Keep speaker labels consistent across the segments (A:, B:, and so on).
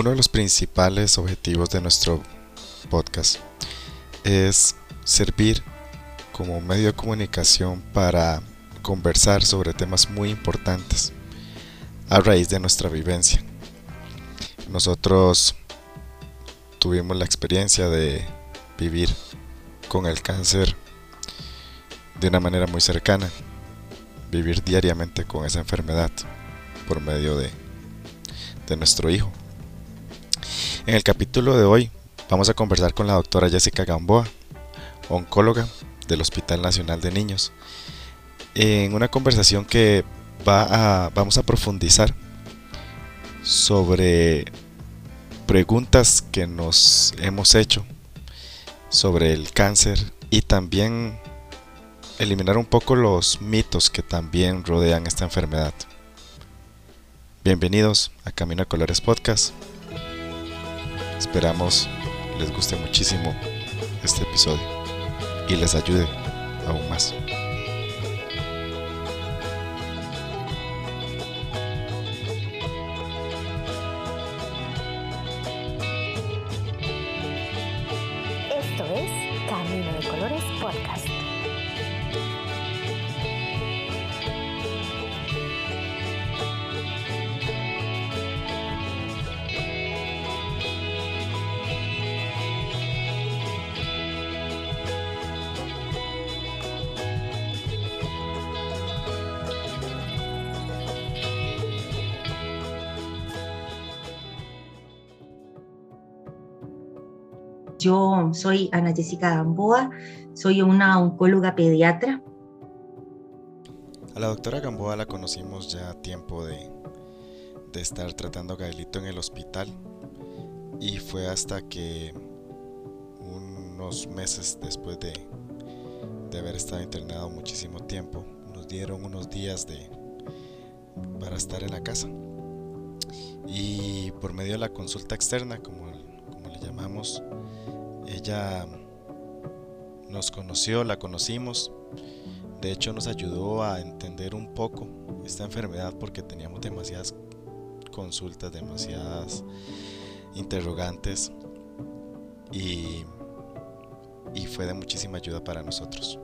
A: Uno de los principales objetivos de nuestro podcast es servir como medio de comunicación para conversar sobre temas muy importantes a raíz de nuestra vivencia. Nosotros tuvimos la experiencia de vivir con el cáncer de una manera muy cercana, vivir diariamente con esa enfermedad por medio de, de nuestro hijo. En el capítulo de hoy vamos a conversar con la doctora Jessica Gamboa, oncóloga del Hospital Nacional de Niños, en una conversación que va vamos a profundizar sobre preguntas que nos hemos hecho sobre el cáncer y también eliminar un poco los mitos que también rodean esta enfermedad. Bienvenidos a Camino a Colores Podcast. Esperamos les guste muchísimo este episodio y les ayude aún más.
B: Soy Ana Jessica Gamboa, soy una oncóloga pediatra.
A: A la doctora Gamboa la conocimos ya a tiempo de, de estar tratando a Gaelito en el hospital y fue hasta que unos meses después de, de haber estado internado muchísimo tiempo, nos dieron unos días de, para estar en la casa. Y por medio de la consulta externa, como, como le llamamos, ella nos conoció, la conocimos. De hecho nos ayudó a entender un poco esta enfermedad porque teníamos demasiadas consultas, demasiadas interrogantes y, y fue de muchísima ayuda para nosotros.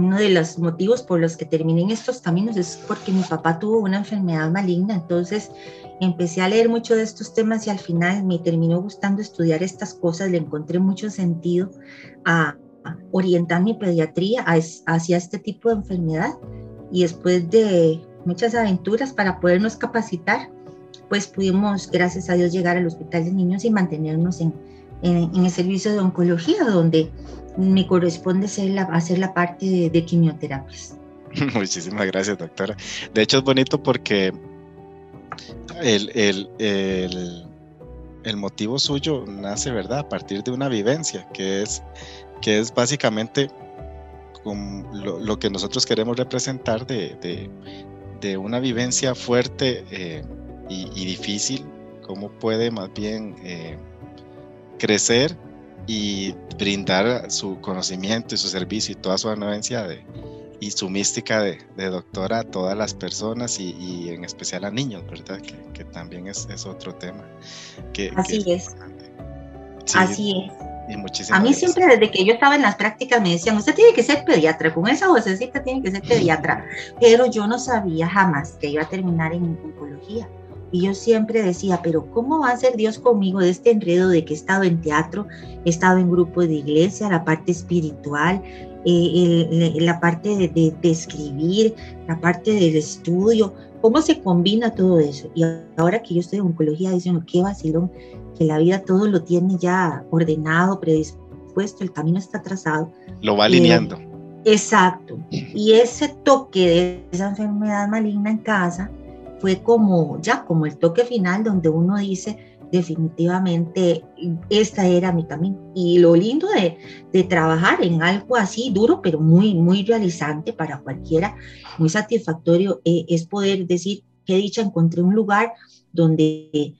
B: Uno de los motivos por los que terminé en estos caminos es porque mi papá tuvo una enfermedad maligna, entonces empecé a leer mucho de estos temas y al final me terminó gustando estudiar estas cosas, le encontré mucho sentido a, orientar mi pediatría hacia este tipo de enfermedad. Y después de muchas aventuras para podernos capacitar, pues pudimos, gracias a Dios, llegar al Hospital de Niños y mantenernos en, en, el servicio de oncología, donde me corresponde ser la, hacer la parte de, de quimioterapias.
A: Muchísimas gracias, doctora. De hecho, es bonito porque el, motivo suyo nace, ¿verdad? A partir de una vivencia, que es, básicamente lo, que nosotros queremos representar de, de, una vivencia fuerte eh, y, difícil, cómo puede más bien eh, crecer y brindar su conocimiento y su servicio y toda su anuencia de, y su mística de, doctora a todas las personas y, en especial a niños, ¿verdad? Que, también es, es, otro tema. Que,
B: Así es. Así es. a mí siempre desde que yo estaba en las prácticas me decían, usted tiene que ser pediatra, con esa vocecita tiene que ser pediatra, pero yo no sabía jamás que iba a terminar en oncología. Y yo siempre decía, pero ¿cómo va a ser Dios conmigo de este enredo de que he estado en teatro, he estado en grupo de iglesia, la parte espiritual, eh, la parte de, escribir, la parte del estudio, cómo se combina todo eso. Y ahora que yo estoy en oncología, dicen, qué vacilón, que la vida todo lo tiene ya ordenado, predispuesto, el camino está trazado.
A: Lo va alineando.
B: Eh, exacto. Y ese toque de esa enfermedad maligna en casa fue como, ya como el toque final donde uno dice, definitivamente esta era mi camino. Y lo lindo de, de, trabajar en algo así duro, pero muy, muy realizante para cualquiera, muy satisfactorio, eh, es poder decir, qué dicha, encontré un lugar donde,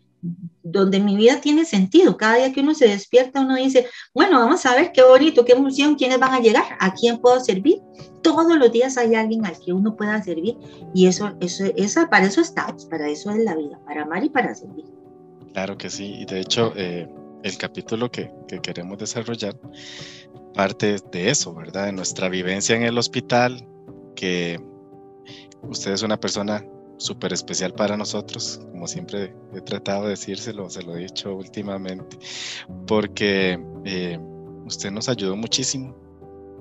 B: donde mi vida tiene sentido. Cada día que uno se despierta, uno dice, bueno, vamos a ver qué bonito, qué emoción, quiénes van a llegar, a quién puedo servir. Todos los días hay alguien al que uno pueda servir y eso, eso, esa, para eso está, para eso es la vida, para amar y para servir.
A: Claro que sí, y de hecho eh, el capítulo que, que, queremos desarrollar parte de eso, ¿verdad? De nuestra vivencia en el hospital, que usted es una persona súper especial para nosotros, como siempre he tratado de decírselo, se lo he dicho últimamente, porque eh, usted nos ayudó muchísimo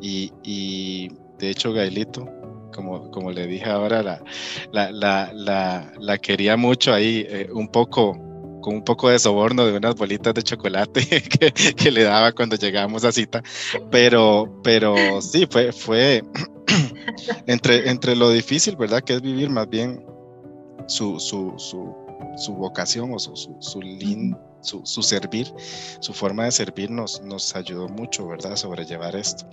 A: y, y de hecho Gailito, como, como le dije ahora, la, la, la, la, quería mucho ahí, eh, un poco con un poco de soborno de unas bolitas de chocolate que, que, le daba cuando llegábamos a cita, pero, pero sí, fue, fue entre, entre lo difícil, ¿verdad? Que es vivir más bien su, su, su, su vocación o su, su, su, su, servir, su forma de servir nos, nos ayudó mucho, ¿verdad?, a sobrellevar esto.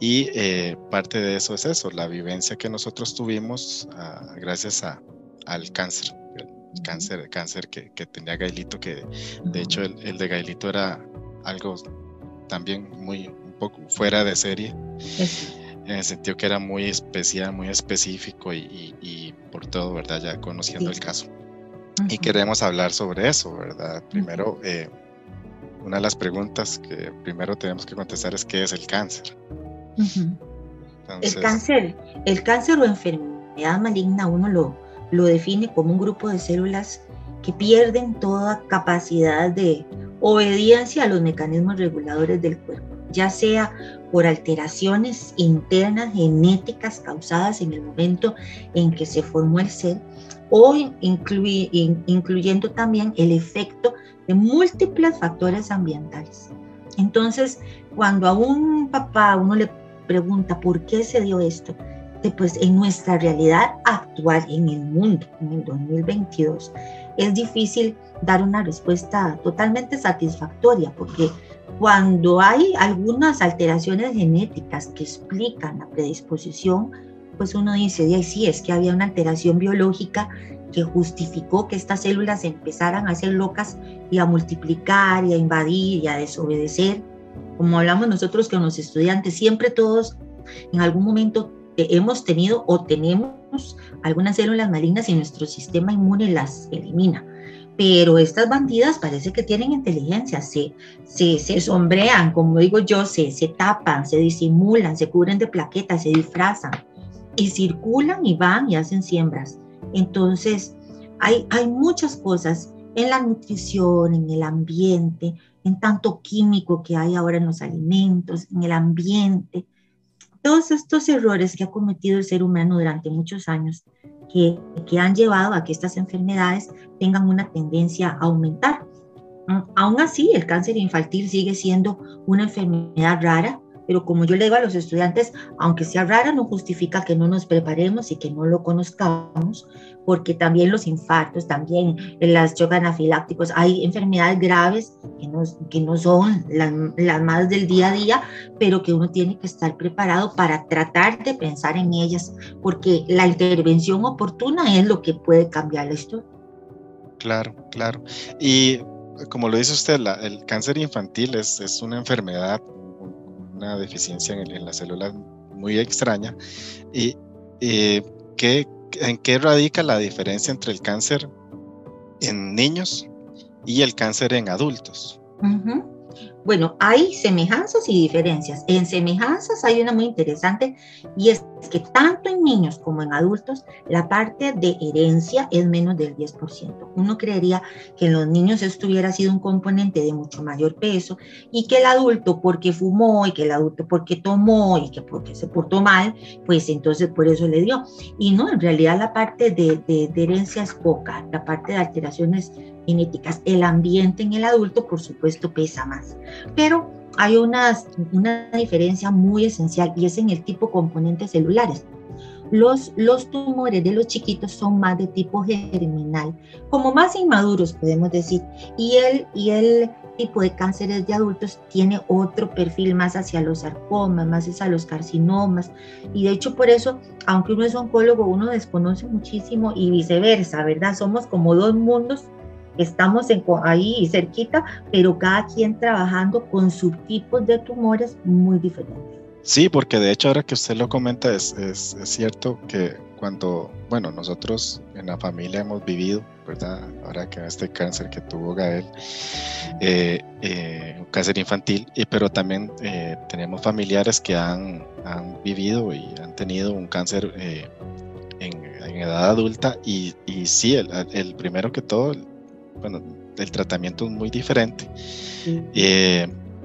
A: Y eh, parte de eso es eso, la vivencia que nosotros tuvimos ah, gracias a, al cáncer, el cáncer, cáncer que, que, tenía Gailito, que de hecho el, el, de Gailito era algo también muy un poco fuera de serie en el sentido que era muy especial, muy específico y, por todo, ¿verdad? Ya conociendo el caso. Y queremos hablar sobre eso, ¿verdad? Primero, eh, una de las preguntas que primero tenemos que contestar es qué es el cáncer.
B: el cáncer, el cáncer o enfermedad maligna uno lo, lo define como un grupo de células que pierden toda capacidad de obediencia a los mecanismos reguladores del cuerpo, ya sea por alteraciones internas genéticas causadas en el momento en que se formó el ser o incluyendo también el efecto de múltiples factores ambientales. Entonces, cuando a un papá uno le pregunta por qué se dio esto, pues en nuestra realidad actual, en el mundo, en el 2022, es difícil dar una respuesta totalmente satisfactoria porque cuando hay algunas alteraciones genéticas que explican la predisposición, pues uno dice, y sí, es que había una alteración biológica que justificó que estas células empezaran a ser locas y a multiplicar y a invadir y a desobedecer. Como hablamos nosotros con los estudiantes, siempre todos en algún momento hemos tenido o tenemos algunas células malignas y nuestro sistema inmune las elimina pero estas bandidas parece que tienen inteligencia, se, se, se sombrean, como digo yo, se, se tapan, se disimulan, se cubren de plaquetas, se disfrazan y circulan y van y hacen siembras. Entonces, hay, hay muchas cosas en la nutrición, en el ambiente, en tanto químico que hay ahora en los alimentos, en el ambiente. Todos estos errores que ha cometido el ser humano durante muchos años que, que han llevado a que estas enfermedades tengan una tendencia a aumentar. Aún así, el cáncer infantil sigue siendo una enfermedad rara, pero como yo le digo a los estudiantes, aunque sea rara, no justifica que no nos preparemos y que no lo conozcamos, porque también los infartos, también las choques anafilácticos, hay enfermedades graves que no, que no son las, las más del día a día, pero que uno tiene que estar preparado para tratar de pensar en ellas, porque la intervención oportuna es lo que puede cambiar la historia.
A: Claro, claro. Y como lo dice usted, la, el cáncer infantil es, es una enfermedad una deficiencia en, las células muy extraña. ¿Y ¿qué, en qué radica la diferencia entre el cáncer en niños y el cáncer en adultos?
B: Bueno, hay semejanzas y diferencias. En semejanzas hay una muy interesante y es que tanto en niños como en adultos la parte de herencia es menos del 10%. Uno creería que en los niños esto hubiera sido un componente de mucho mayor peso y que el adulto porque fumó y que el adulto porque tomó y que porque se portó mal, pues entonces por eso le dio. Y no, en realidad la parte de, de, de herencia es poca, la parte de alteraciones genéticas. El ambiente en el adulto, por supuesto, pesa más. Pero hay una, una diferencia muy esencial y es en el tipo componentes celulares. Los, los tumores de los chiquitos son más de tipo germinal, como más inmaduros podemos decir, y el, y el tipo de cánceres de adultos tiene otro perfil más hacia los sarcomas, más hacia los carcinomas, y de hecho por eso, aunque uno es oncólogo, uno desconoce muchísimo y viceversa, ¿verdad? Somos como dos mundos estamos en, ahí cerquita, pero cada quien trabajando con subtipos de tumores muy diferentes.
A: Sí, porque de hecho ahora que usted lo comenta es, es, es cierto que cuando, bueno, nosotros en la familia hemos vivido ¿verdad? Ahora que este cáncer que tuvo Gael, eh, eh, un cáncer infantil, y, pero también tenemos familiares que han, han, vivido y han tenido un cáncer en, en, edad adulta y, y sí, el, el, primero que todo, bueno, el tratamiento es muy diferente.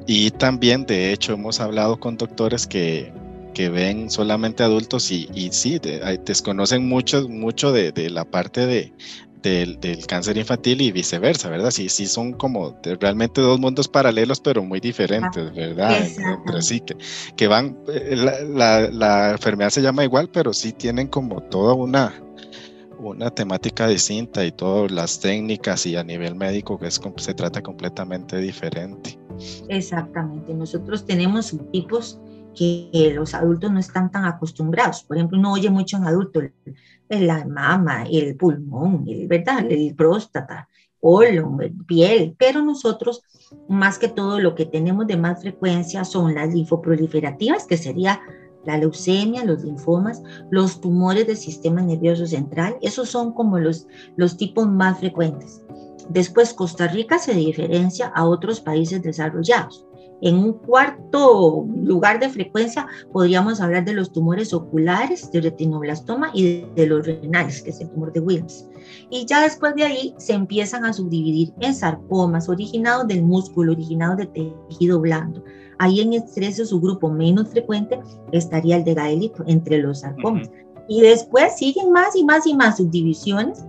A: y también, de hecho, hemos hablado con doctores que que ven solamente adultos y, y sí, desconocen mucho, mucho de, la parte de, del, cáncer infantil y viceversa, ¿verdad? Sí, sí son como realmente dos mundos paralelos, pero muy diferentes, ah, ¿verdad? Entre sí, que, que van, eh, la, la, enfermedad se llama igual, pero sí tienen como toda una, una temática distinta y todas las técnicas y a nivel médico que es, se trata completamente diferente.
B: Exactamente, nosotros tenemos tipos que los adultos no están tan acostumbrados. Por ejemplo, uno oye mucho en adultos la mama, el pulmón, el, ¿verdad? el próstata, colon, piel, pero nosotros más que todo lo que tenemos de más frecuencia son las linfoproliferativas, que sería la leucemia, los linfomas, los tumores del sistema nervioso central, esos son como los, los tipos más frecuentes. Después, Costa Rica se diferencia a otros países desarrollados. En un cuarto lugar de frecuencia podríamos hablar de los tumores oculares, de retinoblastoma y de, los renales, que es el tumor de Wilms. Y ya después de ahí se empiezan a subdividir en sarcomas originados del músculo, originados de tejido blando. Ahí en estrés su grupo menos frecuente estaría el de Gaelito entre los sarcomas. Y después siguen más y más y más subdivisiones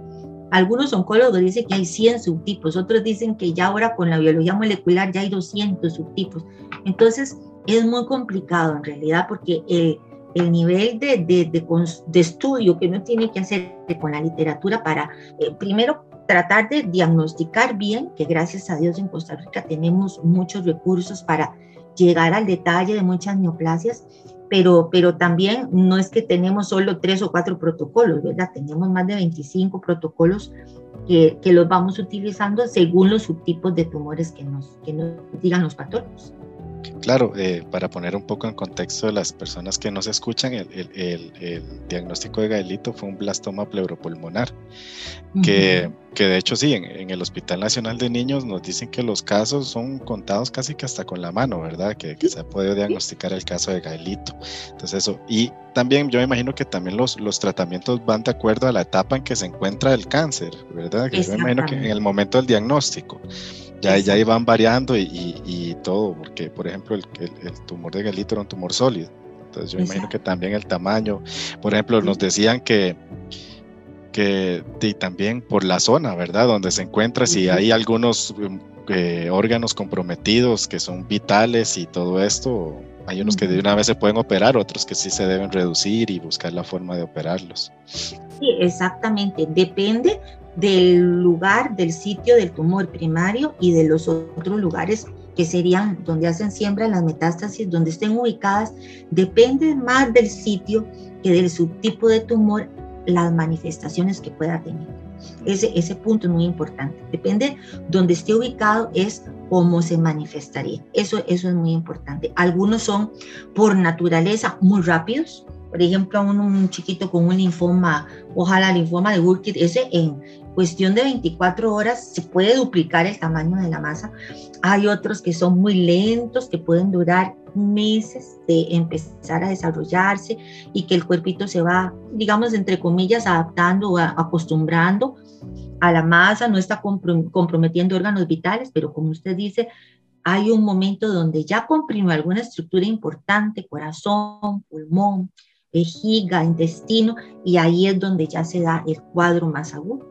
B: algunos oncólogos dicen que hay 100 subtipos, otros dicen que ya ahora con la biología molecular ya hay 200 subtipos. Entonces es muy complicado en realidad porque el, el nivel de, de, de, estudio que uno tiene que hacer con la literatura para, eh, primero, tratar de diagnosticar bien, que gracias a Dios en Costa Rica tenemos muchos recursos para llegar al detalle de muchas neoplasias, pero, pero también no es que tenemos solo tres o cuatro protocolos, ¿verdad? Tenemos más de 25 protocolos que, que los vamos utilizando según los subtipos de tumores que nos, que nos digan los patólogos.
A: Claro, eh, para poner un poco en contexto de las personas que nos escuchan, el, diagnóstico de Gaelito fue un blastoma pleuropulmonar, que, que de hecho sí, en, el Hospital Nacional de Niños nos dicen que los casos son contados casi que hasta con la mano, ¿verdad? Que, se ha podido diagnosticar el caso de Gaelito. Entonces eso, y también yo me imagino que también los, los tratamientos van de acuerdo a la etapa en que se encuentra el cáncer, ¿verdad? Que yo me imagino que en el momento del diagnóstico ya, ya iban variando y, y, todo, porque por ejemplo el, el, tumor de Galito era un tumor sólido. Entonces yo imagino que también el tamaño, por ejemplo, nos decían que, que y también por la zona, ¿verdad? Donde se encuentra, si hay algunos eh, órganos comprometidos que son vitales y todo esto, hay unos que de una vez se pueden operar, otros que sí se deben reducir y buscar la forma de operarlos.
B: Sí, exactamente. Depende del lugar, del sitio del tumor primario y de los otros lugares que serían donde hacen siembra las metástasis, donde estén ubicadas, depende más del sitio que del subtipo de tumor las manifestaciones que pueda tener. Ese, ese punto es muy importante. Depende donde esté ubicado es cómo se manifestaría. Eso, eso es muy importante. Algunos son por naturaleza muy rápidos. Por ejemplo, un, un chiquito con un linfoma, ojalá linfoma de Burkitt, ese en, cuestión de 24 horas se puede duplicar el tamaño de la masa. Hay otros que son muy lentos, que pueden durar meses de empezar a desarrollarse y que el cuerpito se va, digamos, entre comillas, adaptando o acostumbrando a la masa, no está comprometiendo órganos vitales, pero como usted dice, hay un momento donde ya comprimió alguna estructura importante, corazón, pulmón, vejiga, intestino, y ahí es donde ya se da el cuadro más agudo.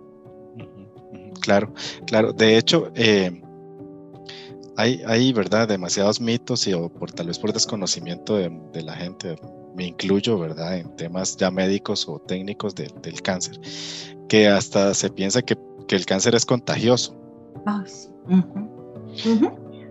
A: Claro, claro. De hecho, eh, hay, hay, ¿verdad? Demasiados mitos y o por tal vez por desconocimiento de, la gente, me incluyo, ¿verdad? En temas ya médicos o técnicos del cáncer, que hasta se piensa que, que el cáncer es contagioso.
B: sí.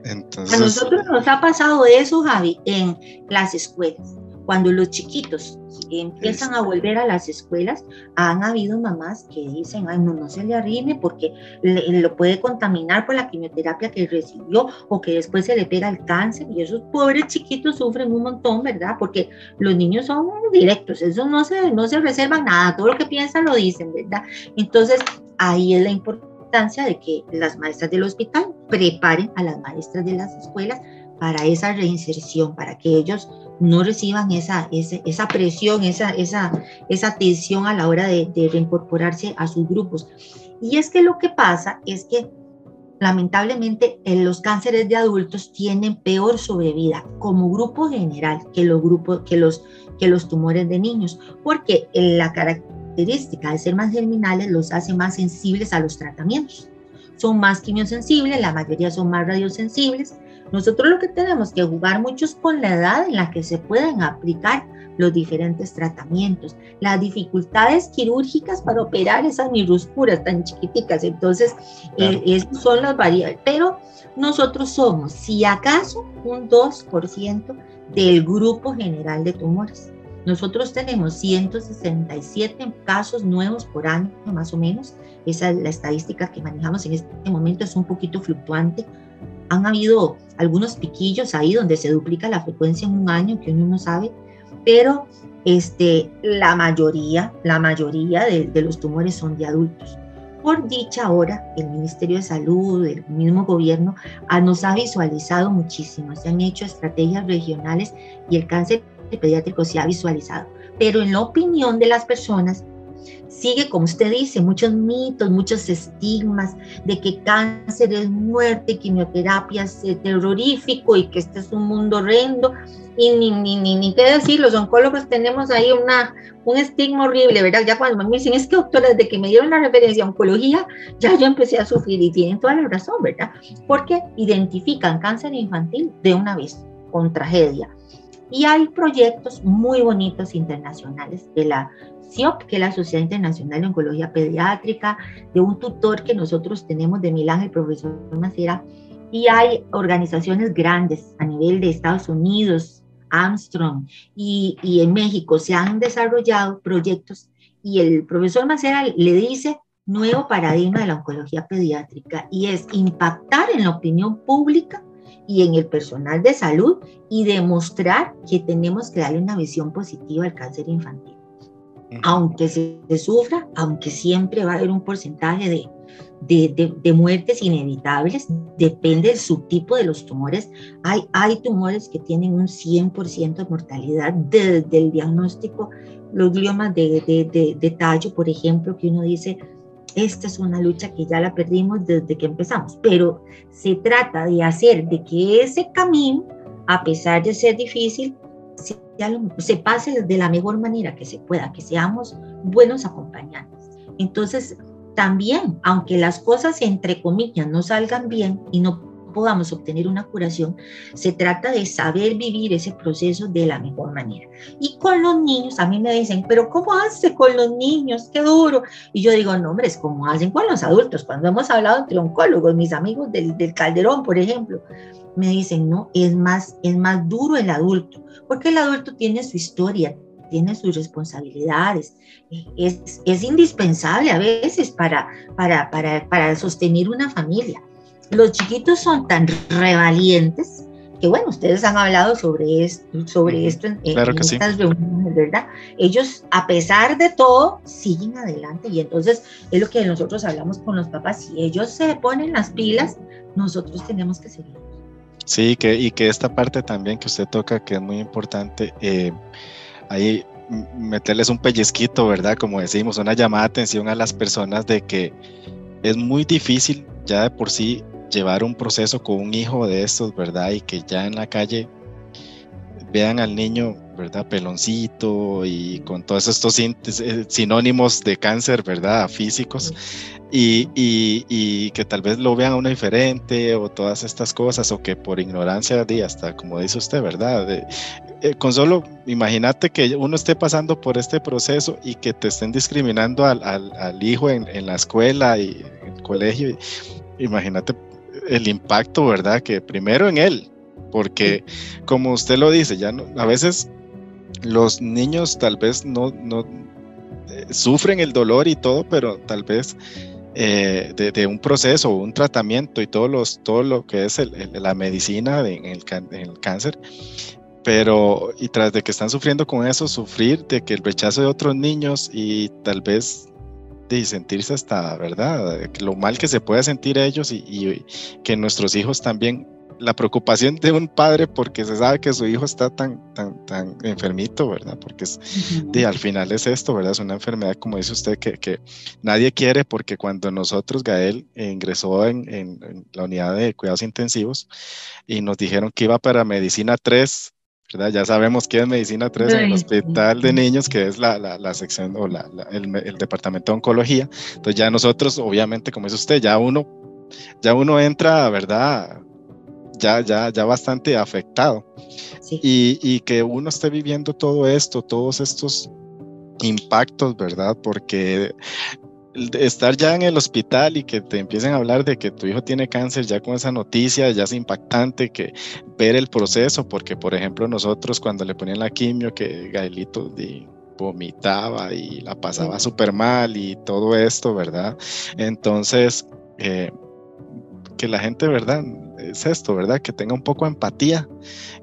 B: Entonces, a nosotros nos ha pasado eso, Javi, en las escuelas cuando los chiquitos empiezan a volver a las escuelas, han habido mamás que dicen, ay, no, no se le arrime porque lo puede contaminar por la quimioterapia que recibió o que después se le pega el cáncer y esos pobres chiquitos sufren un montón, ¿verdad? Porque los niños son directos, eso no se, no se reservan nada, todo lo que piensan lo dicen, ¿verdad? Entonces, ahí es la importancia de que las maestras del hospital preparen a las maestras de las escuelas para esa reinserción, para que ellos no reciban esa, esa, presión, esa, esa, esa tensión a la hora de, de reincorporarse a sus grupos. Y es que lo que pasa es que lamentablemente en los cánceres de adultos tienen peor sobrevida como grupo general que los, grupos, que los, que los tumores de niños, porque la característica de ser más germinales los hace más sensibles a los tratamientos. Son más quimiosensibles, la mayoría son más radiosensibles, nosotros lo que tenemos que jugar mucho es con la edad en la que se pueden aplicar los diferentes tratamientos, las dificultades quirúrgicas para operar esas miruscuras tan chiquiticas. Entonces, eh, esas son las variables. Pero nosotros somos, si acaso, un 2% del grupo general de tumores. Nosotros tenemos 167 casos nuevos por año, más o menos. Esa es la estadística que manejamos en este momento, es un poquito fluctuante han habido algunos piquillos ahí donde se duplica la frecuencia en un año, que uno no sabe, pero este, la mayoría, la mayoría de, de los tumores son de adultos. Por dicha hora, el Ministerio de Salud, el mismo gobierno, ah, nos ha visualizado muchísimo. Se han hecho estrategias regionales y el cáncer pediátrico se ha visualizado. Pero en la opinión de las personas, sigue, como usted dice, muchos mitos, muchos estigmas de que cáncer es muerte, quimioterapia es eh, terrorífico y que este es un mundo horrendo. Y ni, ni, ni, ni qué decir, los oncólogos tenemos ahí una, un estigma horrible, ¿verdad? Ya cuando me dicen, es que doctora, desde que me dieron la referencia a oncología, ya yo empecé a sufrir y tienen toda la razón, ¿verdad? Porque identifican cáncer infantil de una vez, con tragedia. Y hay proyectos muy bonitos internacionales de la SIOP, que es la Sociedad Internacional de Oncología Pediátrica, de un tutor que nosotros tenemos de Milán, el profesor Macera, y hay organizaciones grandes a nivel de Estados Unidos, Armstrong, y, y en México se han desarrollado proyectos. Y el profesor Macera le dice nuevo paradigma de la oncología pediátrica y es impactar en la opinión pública y en el personal de salud y demostrar que tenemos que darle una visión positiva al cáncer infantil aunque se, sufra, aunque siempre va a haber un porcentaje de, de, muertes inevitables, depende del subtipo de los tumores. Hay, hay tumores que tienen un 100% de mortalidad desde el diagnóstico, los gliomas de, tallo, por ejemplo, que uno dice, esta es una lucha que ya la perdimos desde que empezamos, pero se trata de hacer de que ese camino, a pesar de ser difícil, se pase de la mejor manera que se pueda, que seamos buenos acompañantes. Entonces, también, aunque las cosas entre comillas no salgan bien y no podamos obtener una curación, se trata de saber vivir ese proceso de la mejor manera. Y con los niños, a mí me dicen, pero ¿cómo hace con los niños? Qué duro. Y yo digo, no, hombre, es como hacen con los adultos. Cuando hemos hablado entre oncólogos, mis amigos del, del Calderón, por ejemplo, me dicen, no, es más, es más duro el adulto, porque el adulto tiene su historia, tiene sus responsabilidades, es, es indispensable a veces para, para, para, para sostener una familia. Los chiquitos son tan revalientes que bueno, ustedes han hablado sobre esto, sobre esto en, estas reuniones, ¿verdad? Ellos, a pesar de todo, siguen adelante y entonces es lo que nosotros hablamos con los papás, si ellos se ponen las pilas, nosotros tenemos que seguir.
A: Sí, que, y que esta parte también que usted toca, que es muy importante, eh, ahí meterles un pellizquito, ¿verdad? Como decimos, una llamada de atención a las personas de que es muy difícil ya de por sí llevar un proceso con un hijo de estos, ¿verdad? Y que ya en la calle vean al niño, ¿verdad? Peloncito y con todos estos eh, sinónimos de cáncer, ¿verdad? Físicos. Y, y, que tal vez lo vean a uno diferente o todas estas cosas, o que por ignorancia, de hasta como dice usted, ¿verdad? Eh, con solo, imagínate que uno esté pasando por este proceso y que te estén discriminando al, al, al hijo en, en, la escuela y en el colegio. Imagínate el impacto, ¿verdad? Que primero en él, porque como usted lo dice, ya no, a veces los niños tal vez no, no eh, sufren el dolor y todo, pero tal vez eh, de, un proceso o un tratamiento y todo, los, todo lo que es la medicina en, el, cáncer, pero y tras de que están sufriendo con eso, sufrir de que el rechazo de otros niños y tal vez de sentirse hasta, ¿verdad? Lo mal que se puede sentir ellos y, que nuestros hijos también la preocupación de un padre porque se sabe que su hijo está tan, tan, tan enfermito, ¿verdad? Porque es, al final es esto, ¿verdad? Es una enfermedad, como dice usted, que, que nadie quiere porque cuando nosotros, Gael, ingresó en, en, la unidad de cuidados intensivos y nos dijeron que iba para medicina 3, ¿verdad? Ya sabemos que es medicina 3 en el hospital de niños, que es la, la, la sección o la, el, el departamento de oncología. Entonces ya nosotros, obviamente, como dice usted, ya uno ya uno entra, ¿verdad? Ya, ya, ya bastante afectado. Y, y, que uno esté viviendo todo esto, todos estos impactos, ¿verdad? Porque estar ya en el hospital y que te empiecen a hablar de que tu hijo tiene cáncer ya con esa noticia ya es impactante que ver el proceso porque por ejemplo nosotros cuando le ponían la quimio que Gaelito vomitaba y la pasaba súper mal y todo esto verdad entonces eh, que la gente verdad es esto, ¿verdad? Que tenga un poco de empatía,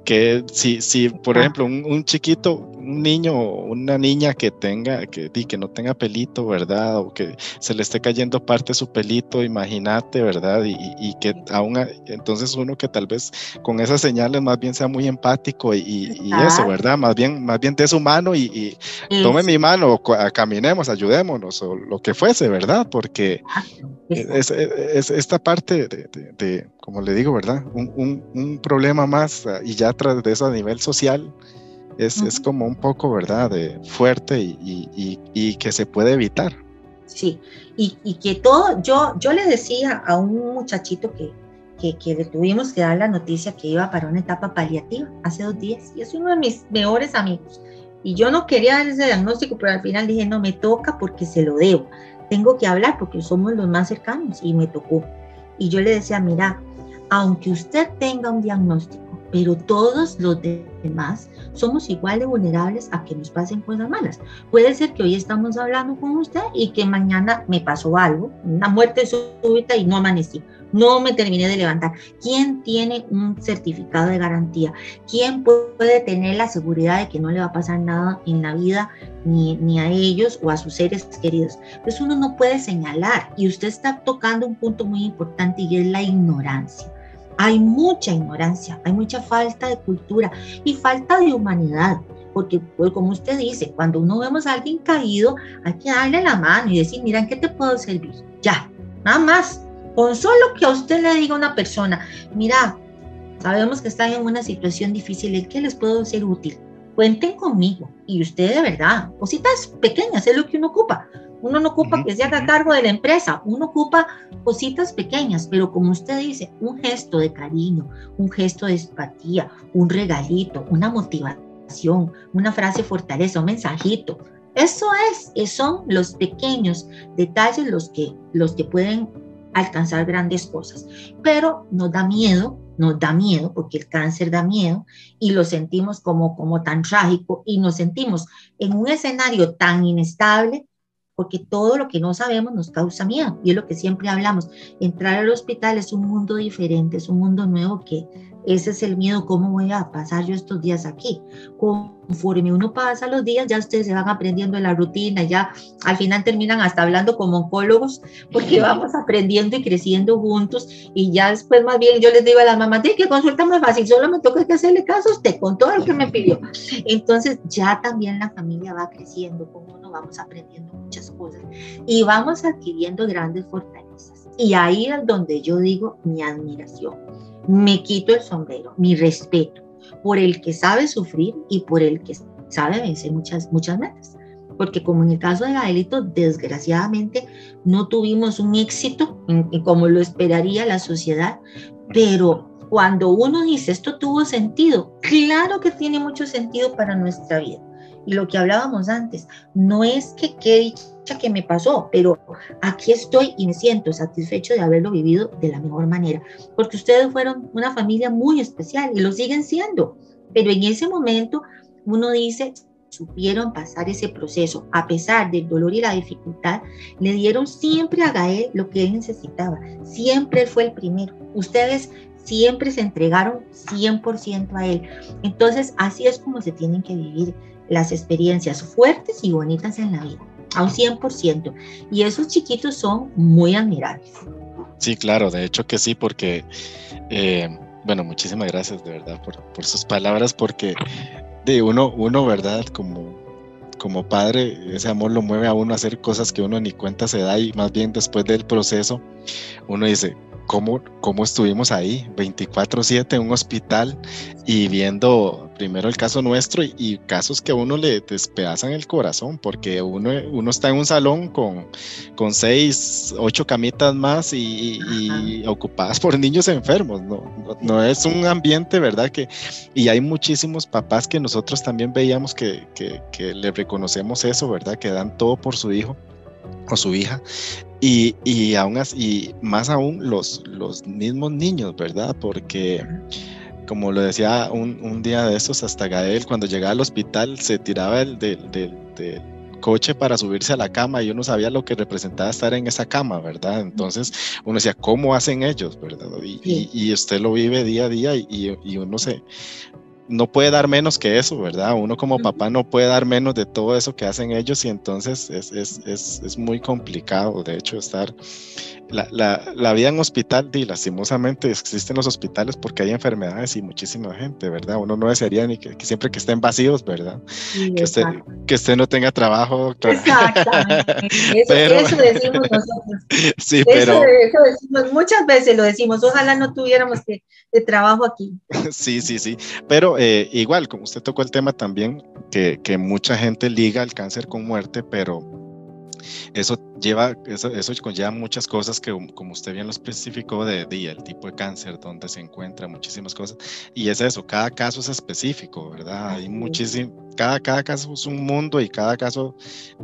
A: que si, si por ejemplo, un, chiquito, un niño o una niña que tenga, que, que no tenga pelito, ¿verdad? O que se le esté cayendo parte de su pelito, imagínate, ¿verdad? Y, y que aún, entonces uno que tal vez con esas señales más bien sea muy empático y, y eso, ¿verdad? Más bien, más bien de su mano y, tome mi mano, caminemos, ayudémonos o lo que fuese, ¿verdad? Porque es, es, esta parte de, de, como le digo, ¿verdad? Un, un, un, problema más ah, y ya tras de eso a nivel social es, es como un poco, ¿verdad? De fuerte y, y, y, que se puede evitar.
B: Sí, y, que todo, yo, yo le decía a un muchachito que, que, que, le tuvimos que dar la noticia que iba para una etapa paliativa hace dos días y es uno de mis mejores amigos. Y yo no quería dar ese diagnóstico, pero al final dije, no, me toca porque se lo debo tengo que hablar porque somos los más cercanos y me tocó. Y yo le decía, mira, aunque usted tenga un diagnóstico, pero todos los demás somos igual de vulnerables a que nos pasen cosas malas. Puede ser que hoy estamos hablando con usted y que mañana me pasó algo, una muerte súbita y no amanecí no me terminé de levantar. ¿Quién tiene un certificado de garantía? ¿Quién puede tener la seguridad de que no le va a pasar nada en la vida ni, ni a ellos o a sus seres queridos? Pues uno no puede señalar y usted está tocando un punto muy importante y es la ignorancia. Hay mucha ignorancia, hay mucha falta de cultura y falta de humanidad porque pues, como usted dice, cuando uno vemos a alguien caído, hay que darle la mano y decir, mira, ¿en qué te puedo servir? Ya, nada más, con solo que a usted le diga una persona, mira, sabemos que están en una situación difícil, ¿en qué les puedo ser útil? Cuenten conmigo. Y usted de verdad, cositas pequeñas es lo que uno ocupa. Uno no ocupa que se haga cargo de la empresa, uno ocupa cositas pequeñas, pero como usted dice, un gesto de cariño, un gesto de empatía, un regalito, una motivación, una frase fortaleza, un mensajito. Eso es, son los pequeños detalles los que, los que pueden alcanzar grandes cosas. Pero nos da miedo, nos da miedo, porque el cáncer da miedo y lo sentimos como, como tan trágico y nos sentimos en un escenario tan inestable porque todo lo que no sabemos nos causa miedo. Y es lo que siempre hablamos. Entrar al hospital es un mundo diferente, es un mundo nuevo que ese es el miedo, ¿cómo voy a pasar yo estos días aquí? Conforme uno pasa los días, ya ustedes se van aprendiendo la rutina, ya al final terminan hasta hablando como oncólogos, porque vamos aprendiendo y creciendo juntos, y ya después más bien yo les digo a las mamás, de que consulta más fácil, solo me toca que hacerle caso a usted con todo lo que me pidió. Entonces ya también la familia va creciendo, con uno vamos aprendiendo muchas cosas y vamos adquiriendo grandes fortalezas. Y ahí es donde yo digo mi admiración me quito el sombrero, mi respeto por el que sabe sufrir y por el que sabe vencer muchas, muchas metas. Porque como en el caso de Gaelito, desgraciadamente no tuvimos un éxito como lo esperaría la sociedad, pero cuando uno dice esto tuvo sentido, claro que tiene mucho sentido para nuestra vida. Y lo que hablábamos antes, no es que qué que me pasó, pero aquí estoy y me siento satisfecho de haberlo vivido de la mejor manera, porque ustedes fueron una familia muy especial y lo siguen siendo. Pero en ese momento uno dice, supieron pasar ese proceso, a pesar del dolor y la dificultad, le dieron siempre a Gael lo que él necesitaba. Siempre fue el primero. Ustedes siempre se entregaron 100% a él. Entonces, así es como se tienen que vivir las experiencias fuertes y bonitas en la vida. A un 100%. Y esos chiquitos son muy admirables.
A: Sí, claro, de hecho que sí, porque, eh, bueno, muchísimas gracias de verdad por, por sus palabras, porque de uno, uno, ¿verdad? Como, como padre, ese amor lo mueve a uno a hacer cosas que uno ni cuenta se da y más bien después del proceso, uno dice, cómo, cómo estuvimos ahí 24/7 en un hospital y viendo primero el caso nuestro y, casos que a uno le despedazan el corazón porque uno, uno está en un salón con, con seis, ocho camitas más y, ocupadas por niños enfermos. No, no, es un ambiente, ¿verdad? Que, y hay muchísimos papás que nosotros también veíamos que, que, que le reconocemos eso, ¿verdad? Que dan todo por su hijo o su hija y, y, aún así, más aún los, los mismos niños, ¿verdad? Porque, como lo decía un, un día de estos, hasta Gael, cuando llegaba al hospital, se tiraba el del, del, coche para subirse a la cama y uno sabía lo que representaba estar en esa cama, ¿verdad? Entonces uno decía, ¿cómo hacen ellos, verdad? Y, y, usted lo vive día a día y, y uno se, no puede dar menos que eso, ¿verdad? Uno como papá no puede dar menos de todo eso que hacen ellos y entonces es, es, es, es muy complicado, de hecho, estar la, la, la, vida en hospital, y lastimosamente existen los hospitales porque hay enfermedades y muchísima gente, ¿verdad? Uno no desearía ni que, siempre que estén vacíos, ¿verdad? que, usted, que usted no tenga trabajo, doctora.
B: Exactamente. Eso, decimos nosotros. Sí, pero... Eso, decimos, muchas veces lo decimos, ojalá no tuviéramos que, de trabajo aquí.
A: Sí, sí, sí. Pero eh, igual, como usted tocó el tema también, que, que mucha gente liga el cáncer con muerte, pero eso lleva, eso, eso conlleva muchas cosas que, como usted bien lo especificó, de, de, el tipo de cáncer, donde se encuentra, muchísimas cosas. Y es eso, cada caso es específico, ¿verdad? Hay muchísimo, cada, cada caso es un mundo y cada caso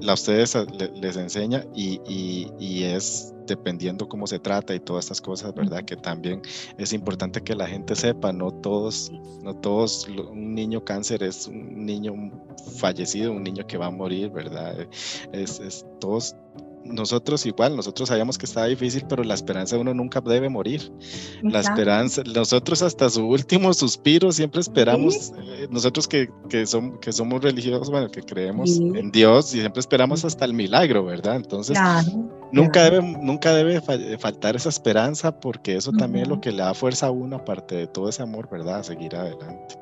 A: a ustedes les enseña y, y, y es dependiendo cómo se trata y todas estas cosas, ¿verdad? Que también es importante que la gente sepa, no todos, no todos, un niño cáncer es un niño fallecido, un niño que va a morir, ¿verdad? Es, es todos nosotros igual, nosotros sabíamos que estaba difícil, pero la esperanza de uno nunca debe morir. La esperanza, nosotros hasta su último suspiro siempre esperamos, eh, nosotros que, que, que somos religiosos, bueno, que creemos en Dios y siempre esperamos hasta el milagro, ¿verdad? Entonces, nunca, Debe, nunca debe faltar esa esperanza porque eso también es lo que le da fuerza a uno, aparte de todo ese amor, ¿verdad? A seguir adelante.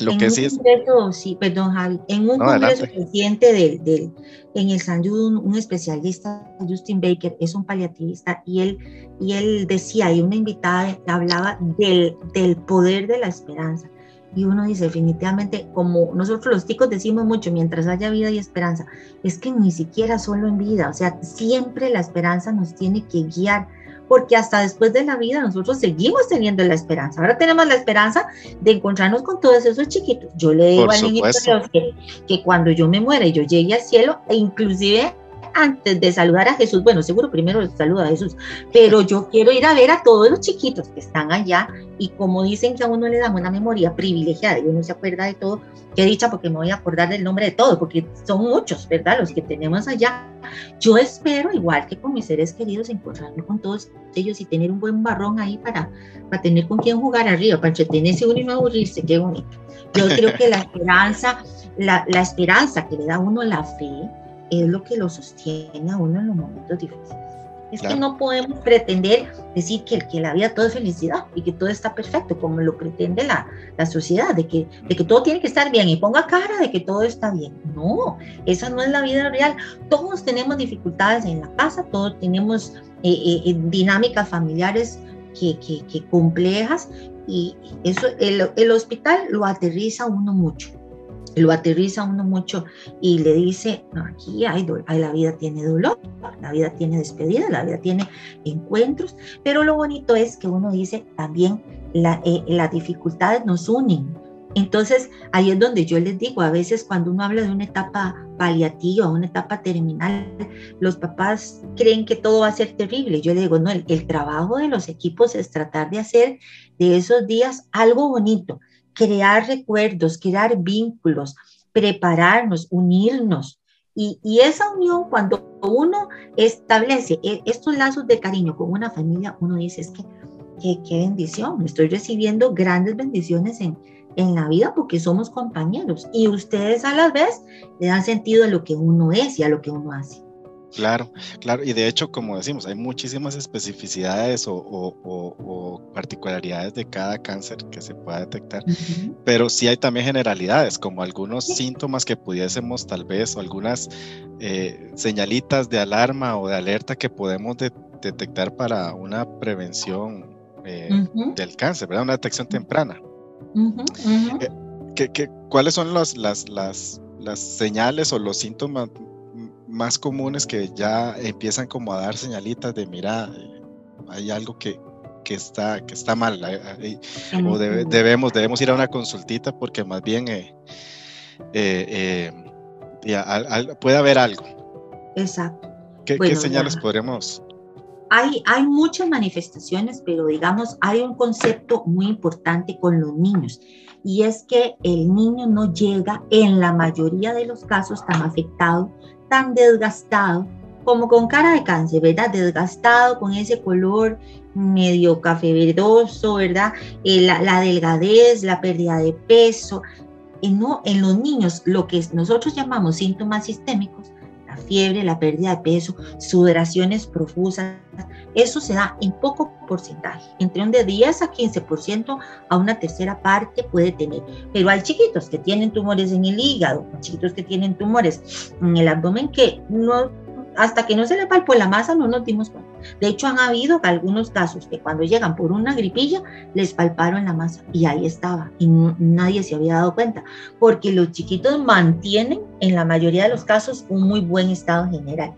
B: Lo en que un sí congreso, sí, perdón Javi, en un congreso reciente del, del, en el San Jude, un, especialista, Justin Baker, es un paliativista, y él, y él decía, y una invitada hablaba del, del poder de la esperanza. Y uno dice, definitivamente, como nosotros los chicos decimos mucho, mientras haya vida y esperanza, es que ni siquiera solo en vida, o sea, siempre la esperanza nos tiene que guiar porque hasta después de la vida nosotros seguimos teniendo la esperanza. Ahora tenemos la esperanza de encontrarnos con todos esos chiquitos. Yo le digo al niñito Dios que, que cuando yo me muera y yo llegue al cielo, e inclusive antes de saludar a Jesús, bueno, seguro primero saluda a Jesús, pero yo quiero ir a ver a todos los chiquitos que están allá y como dicen que a uno le damos una memoria privilegiada y uno se acuerda de todo, qué dicha porque me voy a acordar del nombre de todos, porque son muchos, ¿verdad? Los que tenemos allá. Yo espero, igual que con mis seres queridos, encontrarme con todos ellos y tener un buen barrón ahí para, para tener con quién jugar arriba, para entretenerse uno y no aburrirse, qué bonito. Yo creo que la esperanza, la, la esperanza que le da a uno la fe, es lo que lo sostiene a uno en los momentos difíciles. Es que no podemos pretender decir que, que la vida todo es felicidad y que todo está perfecto, como lo pretende la, la sociedad, de que, de que todo tiene que estar bien y ponga cara de que todo está bien. No, esa no es la vida real. Todos tenemos dificultades en la casa, todos tenemos eh, eh, dinámicas familiares que, que, que, complejas y eso el, el hospital lo aterriza uno mucho lo aterriza uno mucho y le dice, no, aquí hay, la vida tiene dolor, la vida tiene despedida, la vida tiene encuentros, pero lo bonito es que uno dice también la, eh, las dificultades nos unen. Entonces, ahí es donde yo les digo, a veces cuando uno habla de una etapa paliativa, una etapa terminal, los papás creen que todo va a ser terrible. Yo les digo, no, el, el trabajo de los equipos es tratar de hacer de esos días algo bonito, crear recuerdos, crear vínculos, prepararnos, unirnos. Y, y, esa unión, cuando uno establece e, estos lazos de cariño con una familia, uno dice, es que qué, qué bendición, estoy recibiendo grandes bendiciones en, en la vida porque somos compañeros y ustedes a la vez le dan sentido a lo que uno es y a lo que uno hace.
A: Claro, claro, y de hecho, como decimos, hay muchísimas especificidades o, particularidades de cada cáncer que se pueda detectar, pero sí hay también generalidades, como algunos síntomas que pudiésemos tal vez, o algunas eh, señalitas de alarma o de alerta que podemos detectar para una prevención eh, del cáncer, ¿verdad? Una detección temprana. Eh, cuáles son las, las, las, las señales o los síntomas más comunes que ya empiezan como a dar señalitas de mira, hay algo que, que está, que está mal, o debemos, debemos ir a una consultita porque más bien eh, eh, eh, puede haber algo.
B: Exacto.
A: ¿Qué, señales podremos?
B: Hay, hay muchas manifestaciones, pero digamos, hay un concepto muy importante con los niños y es que el niño no llega en la mayoría de los casos tan afectado tan desgastado, como con cara de cáncer, ¿verdad? Desgastado, con ese color medio café verdoso, ¿verdad? Eh, la, delgadez, la pérdida de peso. Y no, en los niños, lo que nosotros llamamos síntomas sistémicos, fiebre, la pérdida de peso, sudoraciones profusas, eso se da en poco porcentaje, entre un de 10 a 15% a una tercera parte puede tener. Pero hay chiquitos que tienen tumores en el hígado, chiquitos que tienen tumores en el abdomen que no hasta que no se le palpó la masa no nos dimos cuenta. De hecho, han habido algunos casos que cuando llegan por una gripilla les palparon la masa y ahí estaba y nadie se había dado cuenta, porque los chiquitos mantienen en la mayoría de los casos un muy buen estado general.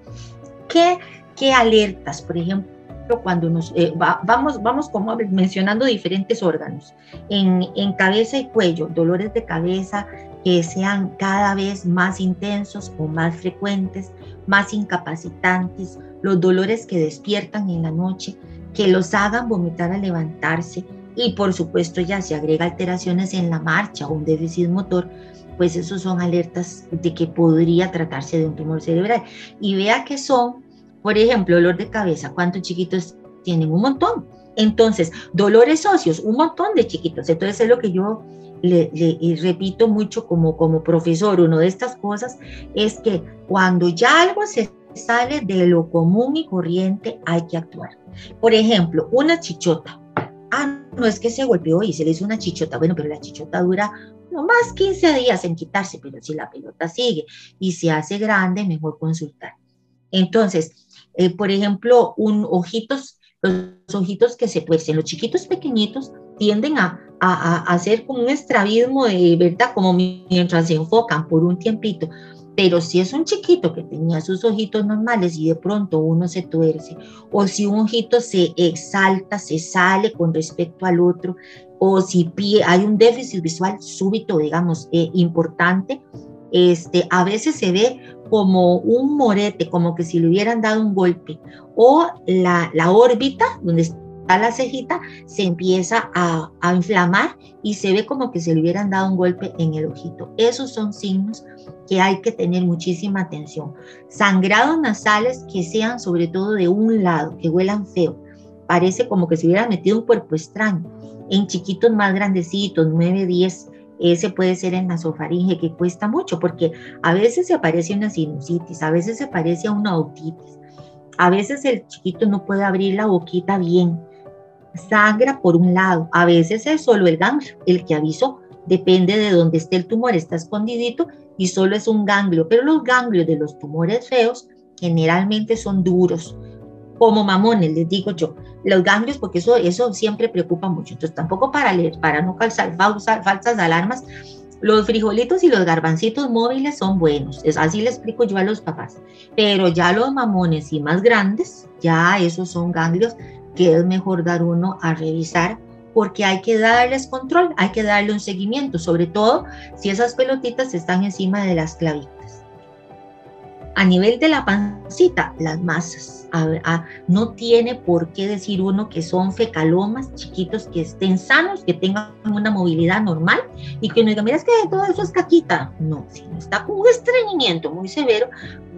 B: ¿Qué, qué alertas, por ejemplo? cuando nos eh, vamos, vamos como mencionando diferentes órganos, en, en cabeza y cuello, dolores de cabeza que sean cada vez más intensos o más frecuentes, más incapacitantes, los dolores que despiertan en la noche, que los hagan vomitar al levantarse y por supuesto ya se agrega alteraciones en la marcha o un déficit motor, pues esos son alertas de que podría tratarse de un tumor cerebral. Y vea que son, por ejemplo, dolor de cabeza, ¿cuántos chiquitos tienen? Un montón. Entonces, dolores óseos, un montón de chiquitos. Entonces es lo que yo le, repito mucho como, como profesor, una de estas cosas es que cuando ya algo se sale de lo común y corriente, hay que actuar. Por ejemplo, una chichota. Ah, no es que se golpeó y se le hizo una chichota. Bueno, pero la chichota dura no más 15 días en quitarse, pero si la pelota sigue y se hace grande, mejor consultar. Entonces, eh, por ejemplo, un ojitos, los ojitos que se pueden, los chiquitos pequeñitos tienden a, a, hacer como un estrabismo de verdad, como mientras se enfocan por un tiempito. Pero si es un chiquito que tenía sus ojitos normales y de pronto uno se tuerce, o si un ojito se exalta, se sale con respecto al otro, o si hay un déficit visual súbito, digamos, eh, importante, este, a veces se ve como un morete, como que si le hubieran dado un golpe, o la, la órbita, donde la cejita se empieza a, inflamar y se ve como que se le hubieran dado un golpe en el ojito. Esos son signos que hay que tener muchísima atención. Sangrados nasales que sean sobre todo de un lado, que huelan feo. Parece como que se hubiera metido un cuerpo extraño. En chiquitos más grandecitos, 9, 10, ese puede ser en nasofaringe, que cuesta mucho porque a veces se aparece una sinusitis, a veces se parece a una otitis, a veces el chiquito no puede abrir la boquita bien, sangra por un lado. A veces es solo el ganglio el que avisó. Depende de dónde esté el tumor, está escondidito y solo es un ganglio. Pero los ganglios de los tumores feos generalmente son duros, como mamones, les digo yo. Los ganglios, porque eso, eso siempre preocupa mucho. Entonces, tampoco para leer, para no calzar falsas alarmas, los frijolitos y los garbancitos móviles son buenos, es así le explico yo a los papás, pero ya los mamones y más grandes, ya esos son ganglios que es mejor dar uno a revisar porque hay que darles control, hay que darle un seguimiento, sobre todo si esas pelotitas están encima de las clavitas. A nivel de la pancita, las masas. no tiene por qué decir uno que son fecalomas chiquitos que estén sanos, que tengan una movilidad normal y que uno diga, mira, es que todo eso es caquita. No, si no está con un estreñimiento muy severo,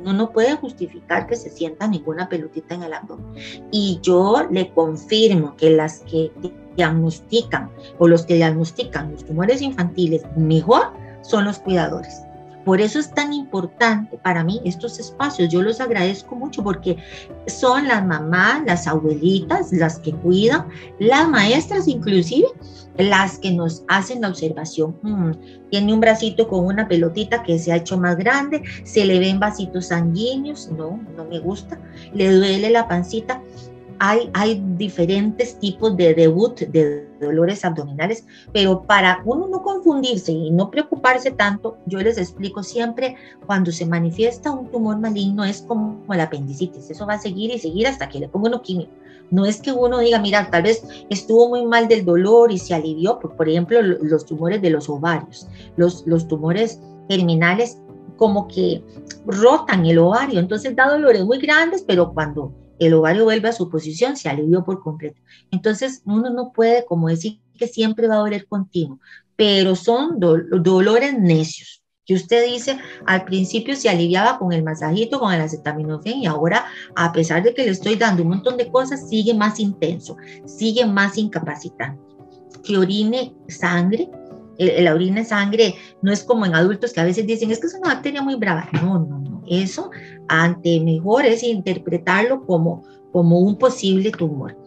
B: uno no puede justificar que se sienta ninguna pelotita en el abdomen. Y yo le confirmo que las que diagnostican o los que diagnostican los tumores infantiles mejor son los cuidadores. Por eso es tan importante para mí estos espacios. Yo los agradezco mucho porque son las mamás, las abuelitas, las que cuidan, las maestras inclusive, las que nos hacen la observación. Mm, tiene un bracito con una pelotita que se ha hecho más grande, se le ven vasitos sanguíneos, no, no me gusta, le duele la pancita hay, diferentes tipos de debut de dolores abdominales, pero para uno no confundirse y no preocuparse tanto, yo les explico siempre, cuando se manifiesta un tumor maligno es como el apendicitis, eso va a seguir y seguir hasta que le ponga uno quimio. No es que uno diga, mira, tal vez estuvo muy mal del dolor y se alivió, por, ejemplo, los tumores de los ovarios, los, los tumores terminales como que rotan el ovario, entonces da dolores muy grandes, pero cuando el ovario vuelve a su posición, se alivió por completo. Entonces, uno no puede como decir que siempre va a doler continuo, pero son dolores necios, que usted dice, al principio se aliviaba con el masajito, con el acetaminofén, y ahora, a pesar de que le estoy dando un montón de cosas, sigue más intenso, sigue más incapacitante. Que orine sangre, la orina sangre no es como en adultos que a veces dicen, es que es una bacteria muy brava. No, no, no. Eso, ante mejor, es interpretarlo como, como un posible tumor.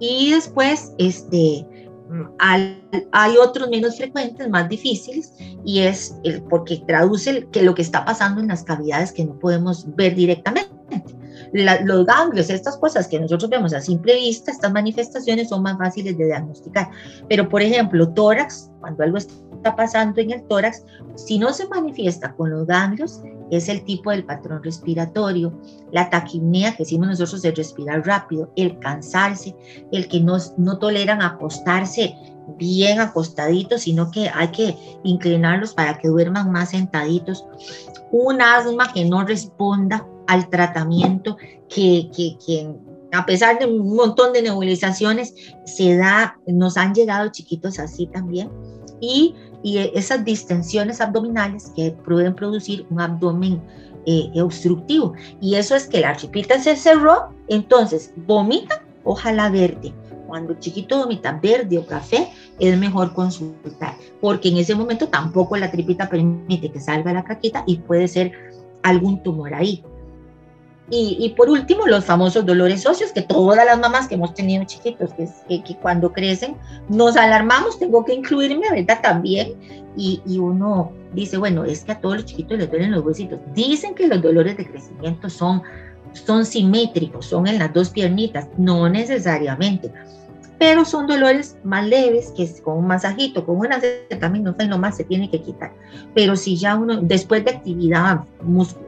B: Y después, este, hay otros menos frecuentes, más difíciles, y es porque traduce que lo que está pasando en las cavidades que no podemos ver directamente los ganglios, estas cosas que nosotros vemos a simple vista, estas manifestaciones son más fáciles de diagnosticar. Pero, por ejemplo, tórax, cuando algo está pasando en el tórax, si no se manifiesta con los ganglios, es el tipo del patrón respiratorio, la taquimnea, que decimos nosotros de respirar rápido, el cansarse, el que no, no toleran acostarse bien acostaditos, sino que hay que inclinarlos para que duerman más sentaditos. Un asma que no responda al tratamiento que, que, a pesar de un montón de nebulizaciones, se da, nos han llegado chiquitos así también. Y, y esas distensiones abdominales que pueden producir un abdomen eh, obstructivo. Y eso es que la chipita se cerró, entonces vomita, ojalá verde. Cuando el chiquito vomita verde o café, es mejor consultar, porque en ese momento tampoco la tripita permite que salga la caquita y puede ser algún tumor ahí. Y, por último, los famosos dolores óseos, que todas las mamás que hemos tenido chiquitos, que, cuando crecen nos alarmamos, tengo que incluirme, ¿verdad? También. Y, y, uno dice, bueno, es que a todos los chiquitos les duelen los huesitos. Dicen que los dolores de crecimiento son, son simétricos, son en las dos piernitas. No necesariamente pero son dolores más leves que con un masajito, con una acetaminofén nomás se tiene que quitar. Pero si ya uno, después de actividad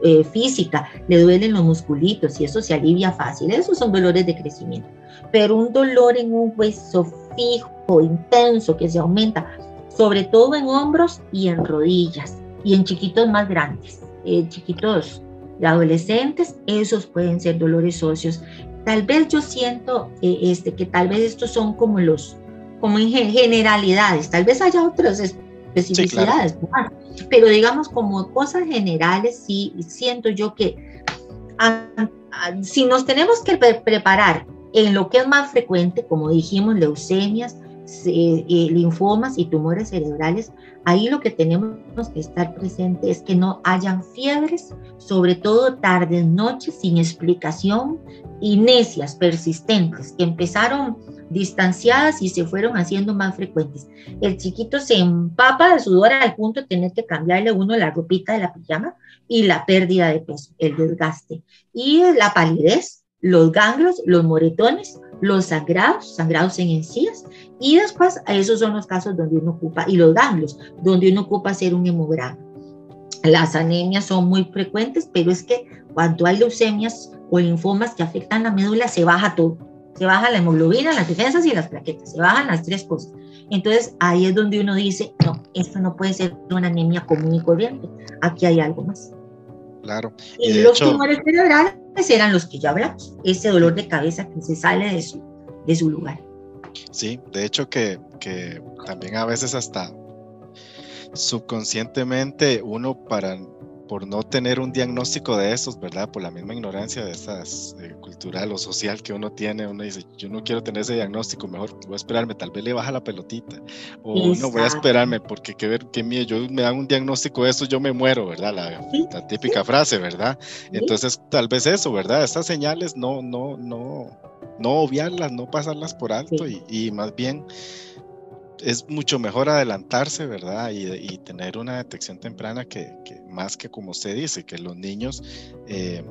B: eh, física, le duelen los musculitos y eso se alivia fácil, esos son dolores de crecimiento. Pero un dolor en un hueso fijo, intenso, que se aumenta, sobre todo en hombros y en rodillas, y en chiquitos más grandes, eh, chiquitos adolescentes, esos pueden ser dolores óseos Tal vez yo siento eh, este, que tal vez estos son como los, como en generalidades, tal vez haya otras especificidades, pero digamos como cosas generales, sí siento yo que si nos tenemos que preparar en lo que es más frecuente, como dijimos, leucemias, eh, linfomas y tumores cerebrales, ahí lo que tenemos que estar presente es que no hayan fiebres, sobre todo tardes, noches sin explicación y necias persistentes que empezaron distanciadas y se fueron haciendo más frecuentes. El chiquito se empapa de sudor al punto de tener que cambiarle uno la ropita de la pijama y la pérdida de peso, el desgaste y la palidez, los ganglios, los moretones, los sangrados, sangrados en encías y después esos son los casos donde uno ocupa, y los ganglios, donde uno ocupa hacer un hemograma. Las anemias son muy frecuentes, pero es que cuando hay leucemias o linfomas que afectan la médula, se baja todo. Se baja la hemoglobina, las defensas y las plaquetas, se bajan las tres cosas. Entonces ahí es donde uno dice, no, esto no puede ser una anemia común y corriente, aquí hay algo más.
A: Claro.
B: Y, los tumores cerebrales eran los que ya hablamos, ese dolor de cabeza que se sale de su, de su lugar.
A: Sí, de hecho que, que también a veces hasta subconscientemente uno para por no tener un diagnóstico de estos, ¿verdad? Por la misma ignorancia de estas eh, cultural o social que uno tiene, uno dice, yo no quiero tener ese diagnóstico, mejor voy a esperarme, tal vez le baja la pelotita, o no voy a esperarme porque que ver, que mío, yo me dan un diagnóstico de esto, yo me muero, ¿verdad? La, típica frase, ¿verdad? Entonces, tal vez eso, ¿verdad? Estas señales no, no, no, no obviarlas, no pasarlas por alto y, y más bien es mucho mejor adelantarse, ¿verdad? Y, tener una detección temprana que, más que como usted dice, que los niños eh,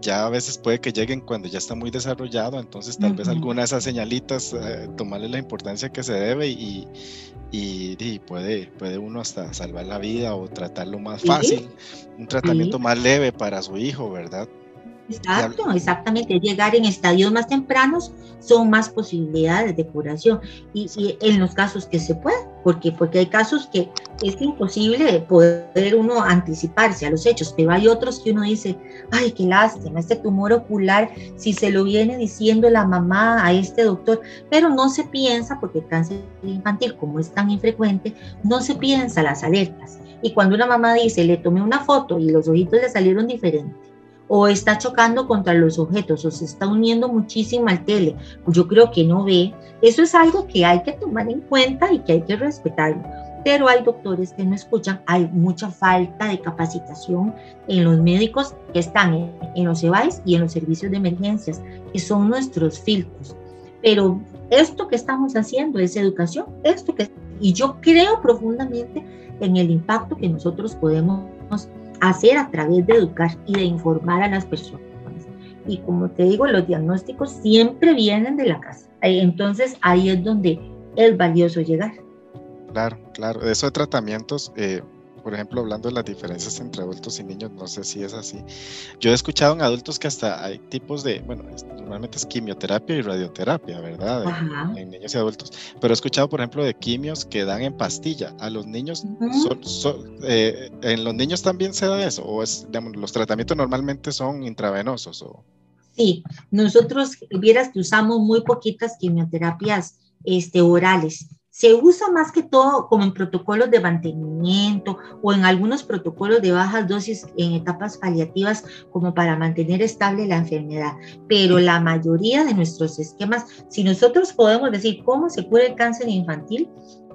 A: ya a veces puede que lleguen cuando ya está muy desarrollado, entonces tal vez alguna de esas señalitas eh, tomarle la importancia que se debe y, y, puede, puede uno hasta salvar la vida o tratarlo más fácil, un tratamiento más leve para su hijo, ¿verdad?
B: Exacto, exactamente. Llegar en estadios más tempranos son más posibilidades de curación y, en los casos que se puede, porque, porque hay casos que es imposible poder uno anticiparse a los hechos, pero hay otros que uno dice, ay, qué lástima, este tumor ocular, si se lo viene diciendo la mamá a este doctor, pero no se piensa, porque el cáncer infantil, como es tan infrecuente, no se piensa las alertas. Y cuando una mamá dice, le tomé una foto y los ojitos le salieron diferentes, o está chocando contra los objetos o se está uniendo muchísimo al tele, yo creo que no ve, eso es algo que hay que tomar en cuenta y que hay que respetarlo. Pero hay doctores que no escuchan, hay mucha falta de capacitación en los médicos que están en, los EVAIS y en los servicios de emergencias, que son nuestros filtros. Pero esto que estamos haciendo es educación, esto que y yo creo profundamente en el impacto que nosotros podemos hacer a través de educar y de informar a las personas. Y como te digo, los diagnósticos siempre vienen de la casa. Entonces ahí es donde es valioso llegar.
A: Claro, claro. Eso de tratamientos, eh, por ejemplo, hablando de las diferencias entre adultos y niños, no sé si es así. Yo he escuchado en adultos que hasta hay tipos de, bueno, normalmente es quimioterapia y radioterapia, ¿verdad? En, niños y adultos. Pero he escuchado, por ejemplo, de quimios que dan en pastilla. A los niños, eh, ¿en los niños también se da eso? ¿O es, digamos, los tratamientos normalmente son intravenosos? O...
B: Sí, nosotros, vieras que usamos muy poquitas quimioterapias este, orales se usa más que todo como en protocolos de mantenimiento o en algunos protocolos de bajas dosis en etapas paliativas como para mantener estable la enfermedad. Pero la mayoría de nuestros esquemas, si nosotros podemos decir cómo se cura el cáncer infantil,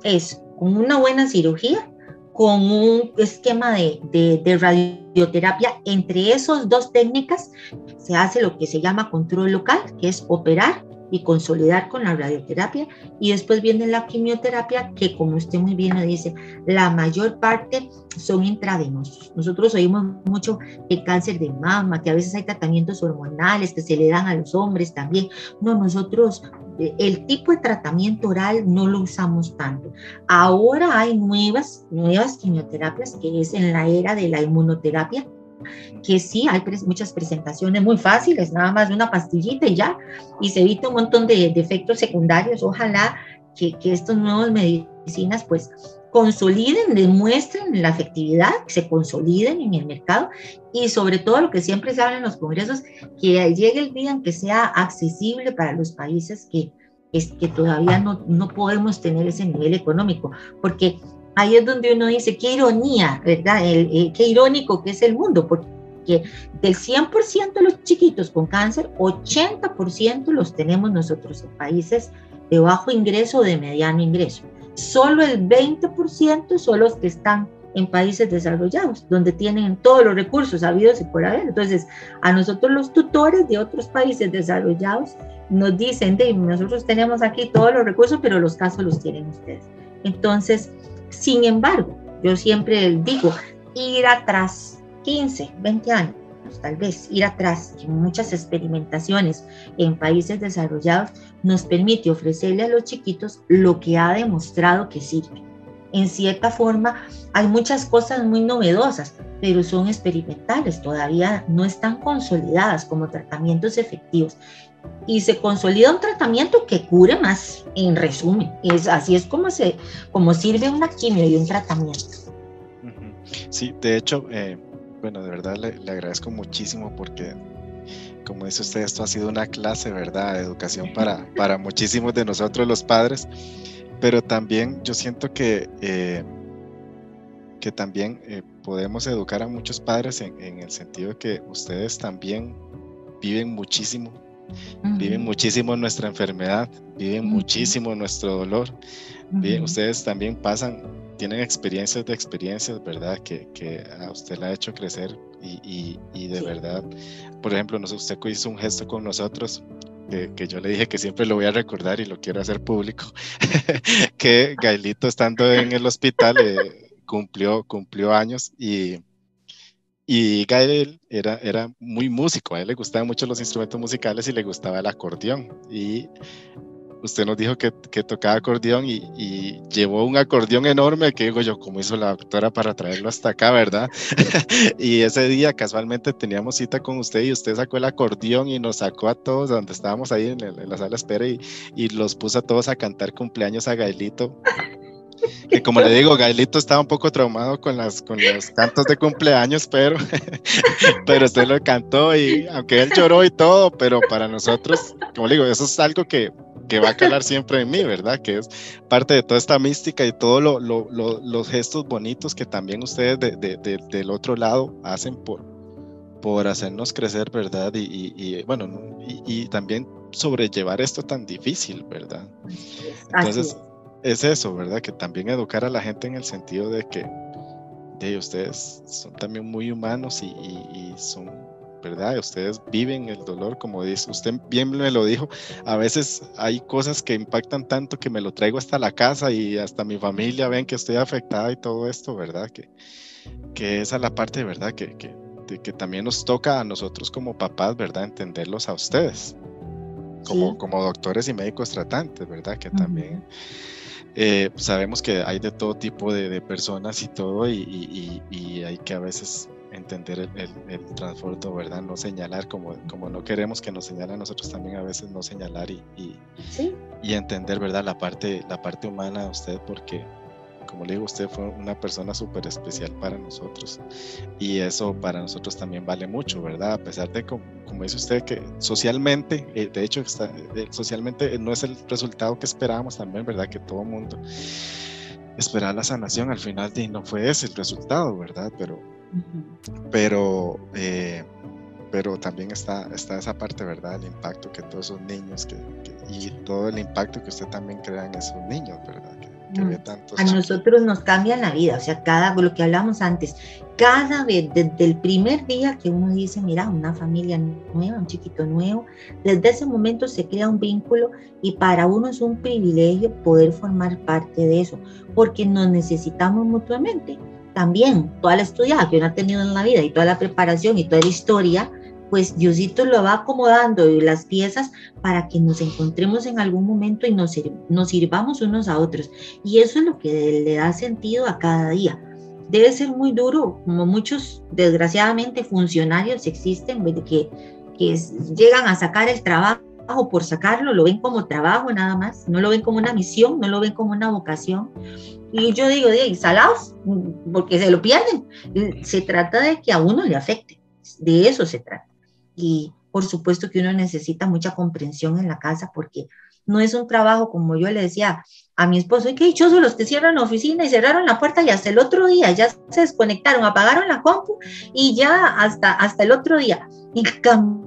B: es con una buena cirugía, con un esquema de, radioterapia. Entre esas dos técnicas se hace lo que se llama control local, que es operar y consolidar con la radioterapia. Y después viene la quimioterapia, que como usted muy bien lo dice, la mayor parte son intravenosos. Nosotros oímos mucho el cáncer de mama, que a veces hay tratamientos hormonales que se le dan a los hombres también. No, nosotros eh, el tipo de tratamiento oral no lo usamos tanto. Ahora hay nuevas, nuevas quimioterapias, que es en la era de la inmunoterapia, que sí, hay muchas presentaciones muy fáciles, nada más una pastillita y ya, y se evita un montón de, efectos secundarios. Ojalá que, que estos nuevos medicinas pues consoliden, demuestren la efectividad, se consoliden en el mercado y sobre todo lo que siempre se habla en los congresos, que llegue el día en que sea accesible para los países que, es, que todavía no, no podemos tener ese nivel económico, porque ahí es donde uno dice, qué ironía, ¿verdad? El, qué irónico que es el mundo, porque del 100% de los chiquitos con cáncer, 80% los tenemos nosotros en países de bajo ingreso o de mediano ingreso. Solo el 20% son los que están en países desarrollados, donde tienen todos los recursos habidos y por haber. Entonces, a nosotros los tutores de otros países desarrollados nos dicen, de, nosotros tenemos aquí todos los recursos, pero los casos los tienen ustedes. Entonces, sin embargo, yo siempre digo, ir atrás, 15, 20 años, tal vez ir atrás en muchas experimentaciones en países desarrollados nos permite ofrecerle a los chiquitos lo que ha demostrado que sirve. En cierta forma, hay muchas cosas muy novedosas, pero son experimentales, todavía no están consolidadas como tratamientos efectivos y se consolida un tratamiento que cure más, en resumen. Es, así es como, se, como sirve una quimio y un tratamiento.
A: Sí, de hecho, eh, bueno, de verdad le, agradezco muchísimo porque, como dice usted, esto ha sido una clase, ¿verdad?, de educación para, para muchísimos de nosotros los padres, pero también yo siento que, eh, que también... Eh, podemos educar a muchos padres en, el sentido de que ustedes también viven muchísimo, viven muchísimo nuestra enfermedad, viven muchísimo nuestro dolor, ustedes también pasan, tienen experiencias de experiencias, ¿verdad? Que, que a usted le ha hecho crecer y, y, de verdad, por ejemplo, usted hizo un gesto con nosotros que, yo le dije que siempre lo voy a recordar y lo quiero hacer público, que Gailito estando en el hospital eh, cumplió, cumplió años y, y Gael era, era muy músico, a él le gustaban mucho los instrumentos musicales y le gustaba el acordeón. Y usted nos dijo que, que tocaba acordeón y, y, llevó un acordeón enorme que digo yo, como hizo la doctora para traerlo hasta acá, verdad? y ese día casualmente teníamos cita con usted y usted sacó el acordeón y nos sacó a todos donde estábamos ahí en, la sala de espera y, y, los puso a todos a cantar cumpleaños a Gaelito. Que como le digo, Gaelito estaba un poco traumado con, las, con los cantos de cumpleaños, pero, pero usted lo cantó y aunque él lloró y todo, pero para nosotros, como le digo, eso es algo que, que va a calar siempre en mí, ¿verdad? Que es parte de toda esta mística y todos lo, los gestos bonitos que también ustedes del otro lado hacen por, por hacernos crecer, ¿verdad? Y, bueno, y, también sobrellevar esto tan difícil, ¿verdad? Entonces, es eso, ¿verdad? Que también educar a la gente en el sentido de que de ustedes son también muy humanos y son ¿verdad? Ustedes viven el dolor, como dice, usted bien me lo dijo, a veces hay cosas que impactan tanto que me lo traigo hasta la casa y hasta mi familia ven que estoy afectada y todo esto, ¿verdad? Que, que esa es la parte, ¿verdad? Que, que, que también nos toca a nosotros como papás, ¿verdad? Entenderlos a ustedes, como, como doctores y médicos tratantes, ¿verdad? Que también... Eh, sabemos que hay de todo tipo de, personas y todo y, y, hay que a veces entender el, el, transporte, ¿verdad? No señalar como, como no queremos que nos señalen nosotros también a veces no señalar y, y, y, entender, ¿verdad? La parte, la parte humana de usted porque, como le digo, usted fue una persona súper especial para nosotros y eso para nosotros también vale mucho, ¿verdad? A pesar de, como, como dice usted, que socialmente, eh, de hecho, está, eh, socialmente no es el resultado que esperábamos también, ¿verdad? Que todo mundo esperaba la sanación, al final y no fue ese el resultado, ¿verdad? Pero pero, eh, pero también está, está esa parte, ¿verdad? El impacto que todos esos niños que, y todo el impacto que usted también crea en esos niños, ¿verdad? Que,
B: a nosotros nos cambia la vida, o sea, cada, lo que hablamos antes, cada vez, desde el primer día que uno dice, mira, una familia nueva, un chiquito nuevo, desde ese momento se crea un vínculo y para uno es un privilegio poder formar parte de eso, porque nos necesitamos mutuamente. También toda la estudiada que uno ha tenido en la vida y toda la preparación y toda la historia, pues Diosito lo va acomodando las piezas para que nos encontremos en algún momento y nos, sirvamos unos a otros. Y eso es lo que le da sentido a cada día. Debe ser muy duro, como muchos, desgraciadamente, funcionarios existen que, que llegan a sacar el trabajo por sacarlo, lo ven como trabajo nada más, no lo ven como una misión, no lo ven como una vocación. Y yo digo, de salados, porque se lo pierden. Se trata de que a uno le afecte, de eso se trata. Y por supuesto que uno necesita mucha comprensión en la casa porque no es un trabajo como yo le decía a mi esposo, y qué dichosos los que cierran la oficina y cerraron la puerta y hasta el otro día ya se desconectaron, apagaron la compu y ya hasta, hasta el otro día. Y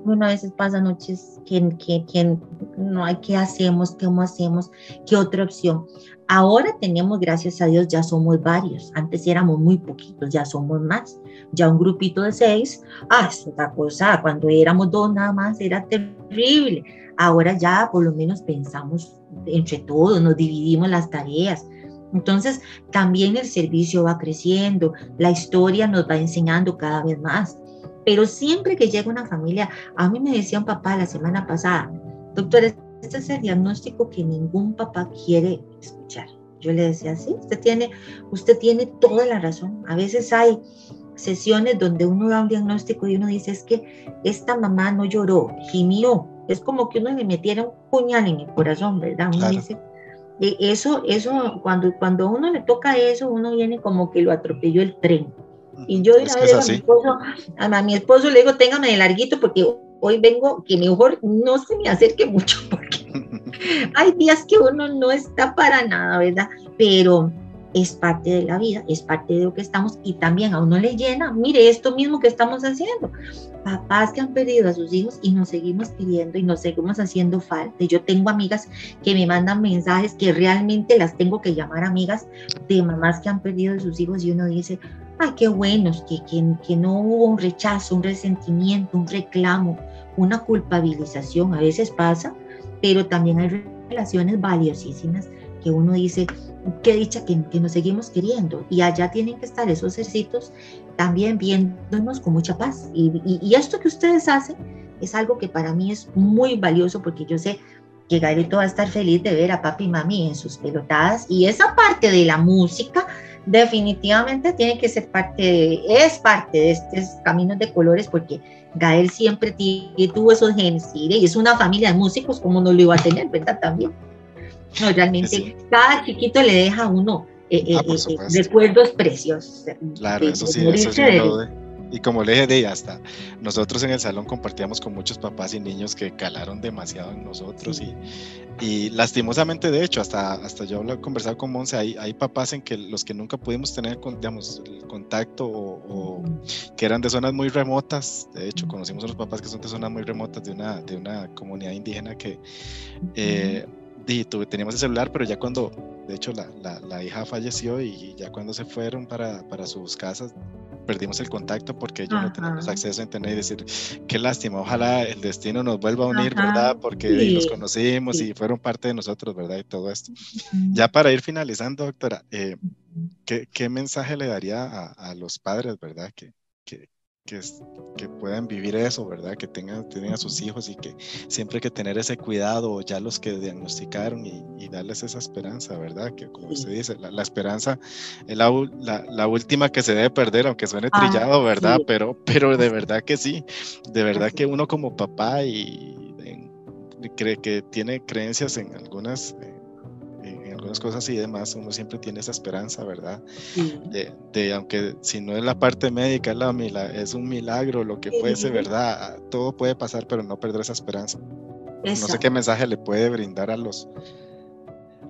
B: una veces pasa noches que, que, que no hay qué hacemos, cómo hacemos, qué otra opción. Ahora tenemos, gracias a Dios, ya somos varios. Antes éramos muy poquitos, ya somos más. Ya un grupito de seis, ah, es otra cosa. Cuando éramos dos nada más era terrible. Ahora ya por lo menos pensamos entre todos, nos dividimos las tareas. Entonces, también el servicio va creciendo, la historia nos va enseñando cada vez más. Pero siempre que llega una familia, a mí me decía un papá la semana pasada, doctor, este es el diagnóstico que ningún papá quiere escuchar. Yo le decía, sí, usted tiene, usted tiene toda la razón. A veces hay sesiones donde uno da un diagnóstico y uno dice, es que esta mamá no lloró, gimió. Es como que uno le metiera un puñal en el corazón, ¿verdad? Uno dice, e, eso, eso, cuando, cuando uno le toca eso, uno viene como que lo atropelló el tren. Y yo vez a mi esposo, a mi esposo le digo, téngame de larguito porque hoy vengo que mejor no se me acerque mucho hay días que uno no está para nada, ¿verdad? Pero, es parte de la vida, es parte de lo que estamos y también a uno le llena, mire esto mismo que estamos haciendo. Papás que han perdido a sus hijos y nos seguimos queriendo y nos seguimos haciendo falta. Yo tengo amigas que me mandan mensajes que realmente las tengo que llamar amigas de mamás que han perdido a sus hijos y uno dice, ay, qué buenos, que, que, que no hubo un rechazo, un resentimiento, un reclamo, una culpabilización. A veces pasa, pero también hay relaciones valiosísimas que uno dice, qué dicha que, que, nos seguimos queriendo. Y allá tienen que estar esos ejercicios también viéndonos con mucha paz. Y, y, esto que ustedes hacen es algo que para mí es muy valioso porque yo sé que Garito va a estar feliz de ver a papi y mami en sus pelotadas. Y esa parte de la música definitivamente tiene que ser parte, es parte de estos caminos de colores porque Gael siempre tuvo esos genes y es una familia de músicos, como no lo iba a tener, ¿verdad? También. No, realmente cada chiquito le deja a uno eh, eh, ah, eh, recuerdos preciosos.
A: Claro, eso sí, eso sí lo y como le dije, hasta nosotros en el salón compartíamos con muchos papás y niños que calaron demasiado en nosotros y, y lastimosamente, de hecho, hasta, hasta yo he conversado con Monse, hay, hay papás en que los que nunca pudimos tener digamos, contacto o, que eran de zonas muy remotas, de hecho, conocimos a los papás que son de zonas muy remotas de una, de una comunidad indígena que... Eh, y teníamos el celular, pero ya cuando, de hecho, la, la, la, hija falleció y ya cuando se fueron para, para sus casas, perdimos el contacto porque ellos no teníamos acceso a internet y decir, qué lástima, ojalá el destino nos vuelva a unir, ¿verdad? Porque los conocimos y fueron parte de nosotros, ¿verdad? Y todo esto. Ya para ir finalizando, doctora, eh, ¿qué, ¿qué, mensaje le daría a, a los padres, ¿verdad? Que, que, que, que, puedan vivir eso, ¿verdad? Que tengan, tengan a sus hijos y que siempre hay que tener ese cuidado, ya los que diagnosticaron y, darles esa esperanza, ¿verdad? Que como usted dice, la, esperanza es la, la, última que se debe perder, aunque suene ah, trillado, ¿verdad? Pero, pero de verdad que sí, de verdad que uno como papá y, cree que tiene creencias en algunas... Eh, algunas cosas y demás, uno siempre tiene esa esperanza, ¿verdad? De, aunque si no es la parte médica, la, es un milagro, lo que fuese, ¿verdad? Todo puede pasar, pero no perder esa esperanza. No sé qué mensaje le puede brindar a los,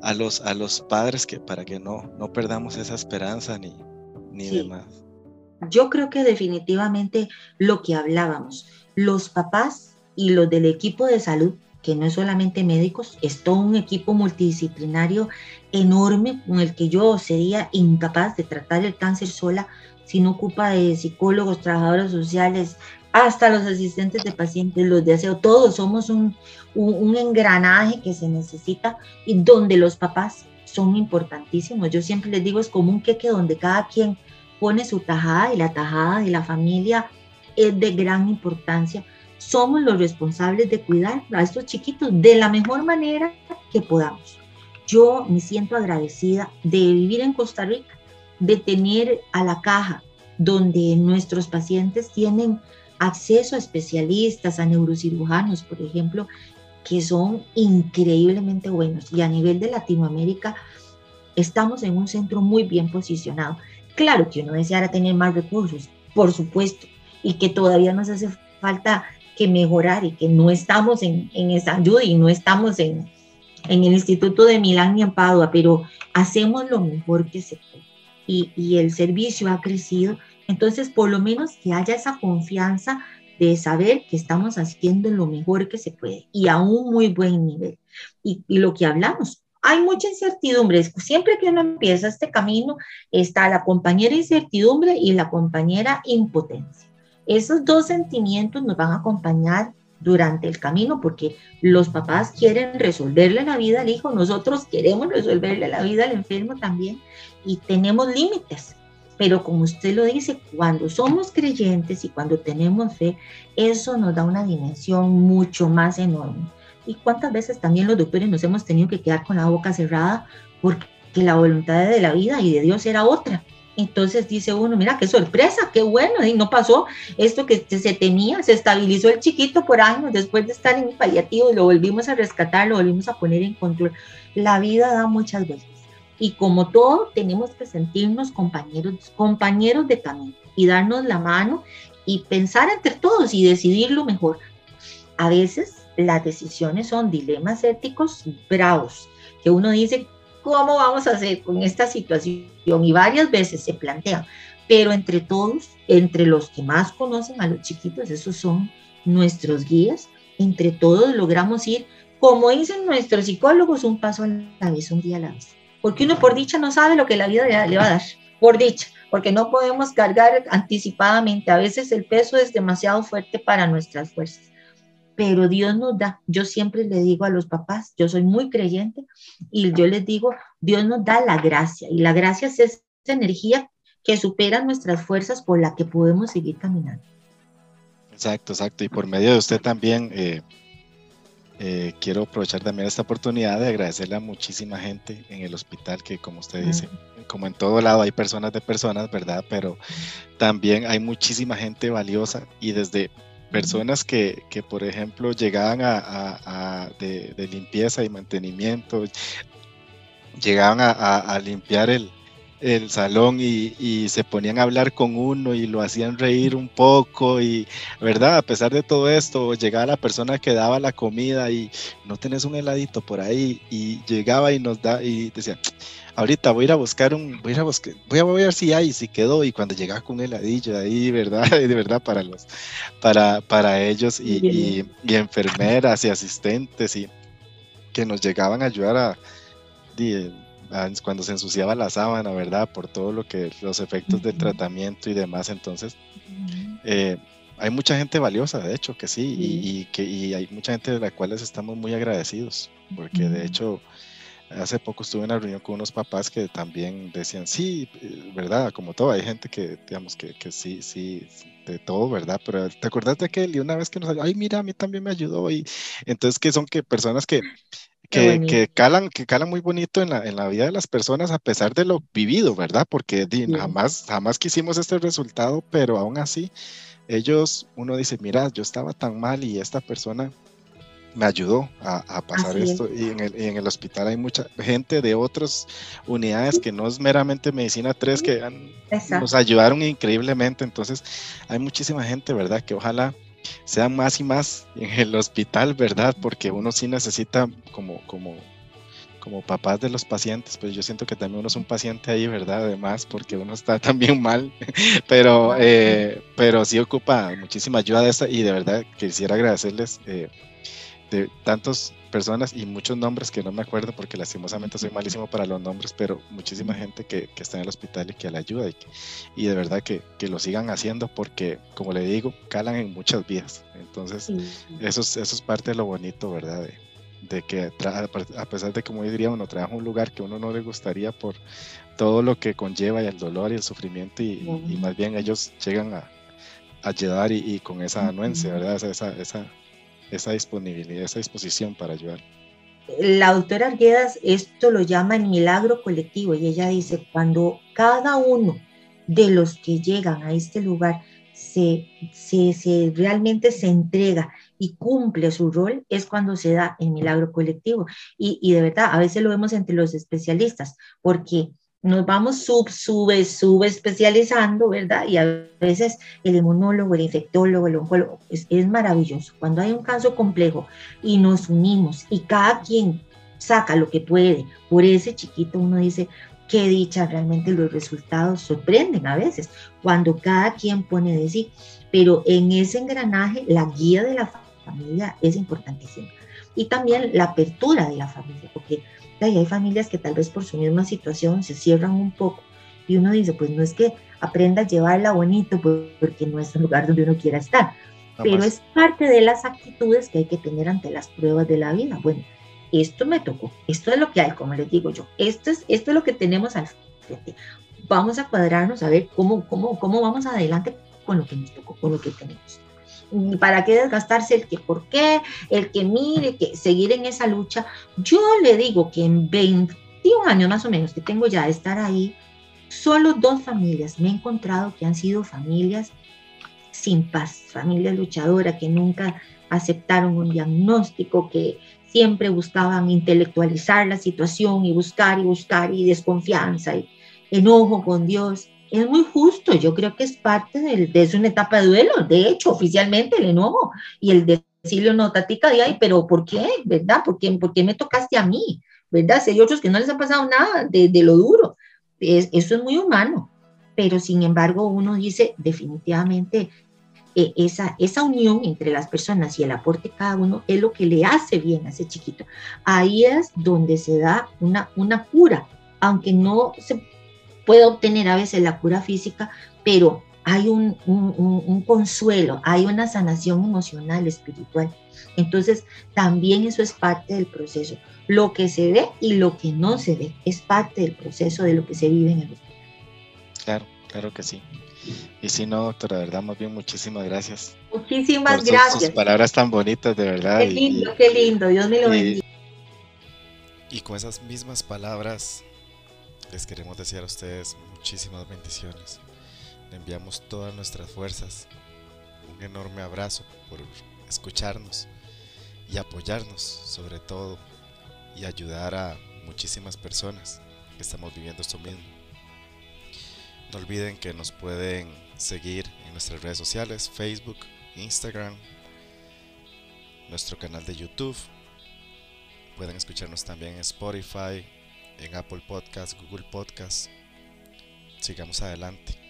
A: a los, a los padres que para que no, no perdamos esa esperanza ni, ni demás.
B: Yo creo que definitivamente lo que hablábamos, los papás y los del equipo de salud que no es solamente médicos, es todo un equipo multidisciplinario enorme con el que yo sería incapaz de tratar el cáncer sola, si no ocupa de psicólogos, trabajadores sociales, hasta los asistentes de pacientes, los de aseo, todos somos un, un, engranaje que se necesita y donde los papás son importantísimos. Yo siempre les digo, es como un queque donde cada quien pone su tajada y la tajada de la familia es de gran importancia somos los responsables de cuidar a estos chiquitos de la mejor manera que podamos. Yo me siento agradecida de vivir en Costa Rica, de tener a la caja donde nuestros pacientes tienen acceso a especialistas, a neurocirujanos, por ejemplo, que son increíblemente buenos. Y a nivel de Latinoamérica, estamos en un centro muy bien posicionado. Claro que uno deseara tener más recursos, por supuesto, y que todavía nos hace falta que mejorar y que no estamos en, en esa ayuda y no estamos en, en el Instituto de Milán ni en Padua, pero hacemos lo mejor que se puede y, y el servicio ha crecido. Entonces, por lo menos que haya esa confianza de saber que estamos haciendo lo mejor que se puede y a un muy buen nivel. Y, y, lo que hablamos, hay mucha incertidumbre. Siempre que uno empieza este camino, está la compañera incertidumbre y la compañera impotencia. Esos dos sentimientos nos van a acompañar durante el camino porque los papás quieren resolverle la vida al hijo, nosotros queremos resolverle la vida al enfermo también y tenemos límites. Pero como usted lo dice, cuando somos creyentes y cuando tenemos fe, eso nos da una dimensión mucho más enorme. ¿Y cuántas veces también los doctores nos hemos tenido que quedar con la boca cerrada porque la voluntad de la vida y de Dios era otra? Entonces dice uno, mira, qué sorpresa, qué bueno, y no pasó esto que se temía, se estabilizó el chiquito por años después de estar en paliativo y lo volvimos a rescatar, lo volvimos a poner en control. La vida da muchas veces. Y como todo, tenemos que sentirnos compañeros, compañeros de camino y darnos la mano y pensar entre todos y decidir lo mejor. A veces las decisiones son dilemas éticos bravos, que uno dice, ¿cómo vamos a hacer con esta situación? Y varias veces se plantean, pero entre todos, entre los que más conocen a los chiquitos, esos son nuestros guías, entre todos logramos ir, como dicen nuestros psicólogos, un paso a la vez, un día a la vez. Porque uno por dicha no sabe lo que la vida le va a dar, por dicha, porque no podemos cargar anticipadamente. A veces el peso es demasiado fuerte para nuestras fuerzas pero Dios nos da. Yo siempre le digo a los papás, yo soy muy creyente y yo les digo, Dios nos da la gracia y la gracia es esa energía que supera nuestras fuerzas por la que podemos seguir caminando.
A: Exacto, exacto. Y por medio de usted también eh, eh, quiero aprovechar también esta oportunidad de agradecerle a muchísima gente en el hospital que, como usted dice, como en todo lado hay personas de personas, ¿verdad? Pero también hay muchísima gente valiosa y desde personas que, que por ejemplo, llegaban a, de, limpieza y mantenimiento, llegaban a, limpiar el, el salón y, y, se ponían a hablar con uno y lo hacían reír un poco y, ¿verdad? A pesar de todo esto, llegaba la persona que daba la comida y no tenés un heladito por ahí y llegaba y nos da y decía, ahorita voy a ir a buscar un, voy a buscar, voy a, ver si hay, si quedó, y cuando llega con un heladillo ahí, ¿verdad? de verdad para los, para, para ellos y, y, enfermeras y asistentes y que nos llegaban a ayudar a, cuando se ensuciaba la sábana, ¿verdad? Por todo lo que, los efectos del tratamiento y demás, entonces, eh, hay mucha gente valiosa, de hecho, que sí, Y, y, que y hay mucha gente de la cual les estamos muy agradecidos, porque de hecho Hace poco estuve en una reunión con unos papás que también decían, sí, eh, ¿verdad? Como todo, hay gente que, digamos, que, que sí, sí, de todo, ¿verdad? Pero te acuerdas de aquel y una vez que nos ay, mira, a mí también me ayudó y entonces que son que personas que, que, que, calan, que calan muy bonito en la, en la vida de las personas a pesar de lo vivido, ¿verdad? Porque jamás, jamás quisimos este resultado, pero aún así, ellos, uno dice, mira, yo estaba tan mal y esta persona me ayudó a, pasar esto. Y en, el, en, el, hospital hay mucha gente de otras unidades que no es meramente medicina 3 que nos ayudaron increíblemente. Entonces, hay muchísima gente, ¿verdad? Que ojalá sean más y más en el hospital, ¿verdad? Porque uno sí necesita como, como, como papás de los pacientes, pues yo siento que también uno es un paciente ahí, ¿verdad? Además, porque uno está también mal, pero, eh, pero sí ocupa muchísima ayuda de esta y de verdad quisiera agradecerles. Eh, de tantas personas y muchos nombres que no me acuerdo porque lastimosamente soy malísimo para los nombres, pero muchísima gente que, que está en el hospital y que le ayuda y, y de verdad que, que, lo sigan haciendo porque, como le digo, calan en muchas vidas. Entonces, eso, es, eso es parte de lo bonito, ¿verdad? De, de que a pesar de, como diría uno, trabaja en un lugar que uno no le gustaría por todo lo que conlleva y el dolor y el sufrimiento y, y más bien ellos llegan a, a ayudar y, y, con esa anuencia, ¿verdad? Esa, esa, esa disponibilidad, esa disposición para ayudar.
B: La doctora Arguedas esto lo llama el milagro colectivo y ella dice, cuando cada uno de los que llegan a este lugar se, se, se, realmente se entrega y cumple su rol, es cuando se da el milagro colectivo. Y, y de verdad, a veces lo vemos entre los especialistas, porque nos vamos sub, sube, sube especializando, ¿verdad? Y a veces el inmunólogo, el infectólogo, el oncólogo, es, es maravilloso. Cuando hay un caso complejo y nos unimos y cada quien saca lo que puede por ese chiquito, uno dice, qué dicha, realmente los resultados sorprenden a veces, cuando cada quien pone de sí, pero en ese engranaje la guía de la familia es importantísima. Y también la apertura de la familia, porque y hay familias que tal vez por su misma situación se cierran un poco y uno dice, pues no es que aprenda a llevarla bonito porque no es el lugar donde uno quiera estar, pero es parte de las actitudes que hay que tener ante las pruebas de la vida. Bueno, esto me tocó, esto es lo que hay, como les digo yo, esto es, esto es lo que tenemos al frente. Vamos a cuadrarnos a ver cómo, cómo, cómo vamos adelante con lo que nos tocó, con lo que tenemos. ¿Para qué desgastarse el que por qué, el que mire, que seguir en esa lucha? Yo le digo que en 21 años más o menos que tengo ya de estar ahí, solo dos familias me he encontrado que han sido familias sin paz, familias luchadoras que nunca aceptaron un diagnóstico, que siempre buscaban intelectualizar la situación y buscar y buscar y desconfianza y enojo con Dios es muy justo. Yo creo que es parte de, de una etapa de duelo. De hecho, oficialmente el enojo y el decirle no, tatica de ahí, pero ¿por qué? ¿Verdad? ¿Por qué, ¿Por qué me tocaste a mí? ¿verdad? Si hay otros que no les ha pasado nada de, lo duro, eso es muy humano, pero sin embargo uno dice definitivamente eh, esa, esa unión entre las personas y el aporte de cada uno es lo que le hace bien a ese chiquito. Ahí es donde se da una, una cura, aunque no se puede obtener a veces la cura física, pero hay un, un, consuelo, hay una sanación emocional, espiritual. Entonces, también eso es parte del proceso. Lo que se ve y lo que no se ve es parte del proceso de lo que se vive en el hospital.
C: Claro, claro que sí. Y si no, doctora, de verdad, más bien muchísimas gracias.
B: Muchísimas gracias.
C: Sus palabras tan bonitas, de verdad.
B: Qué lindo, qué lindo. Dios me lo bendiga.
A: Y con esas mismas palabras, les queremos desear a ustedes muchísimas bendiciones. Le enviamos todas nuestras fuerzas. Un enorme abrazo por escucharnos y apoyarnos, sobre todo, y ayudar a muchísimas personas que estamos viviendo esto mismo. No olviden que nos pueden seguir en nuestras redes sociales, Facebook, Instagram, nuestro canal de YouTube. Pueden escucharnos también en Spotify, en Apple Podcast, Google Podcast. Sigamos adelante.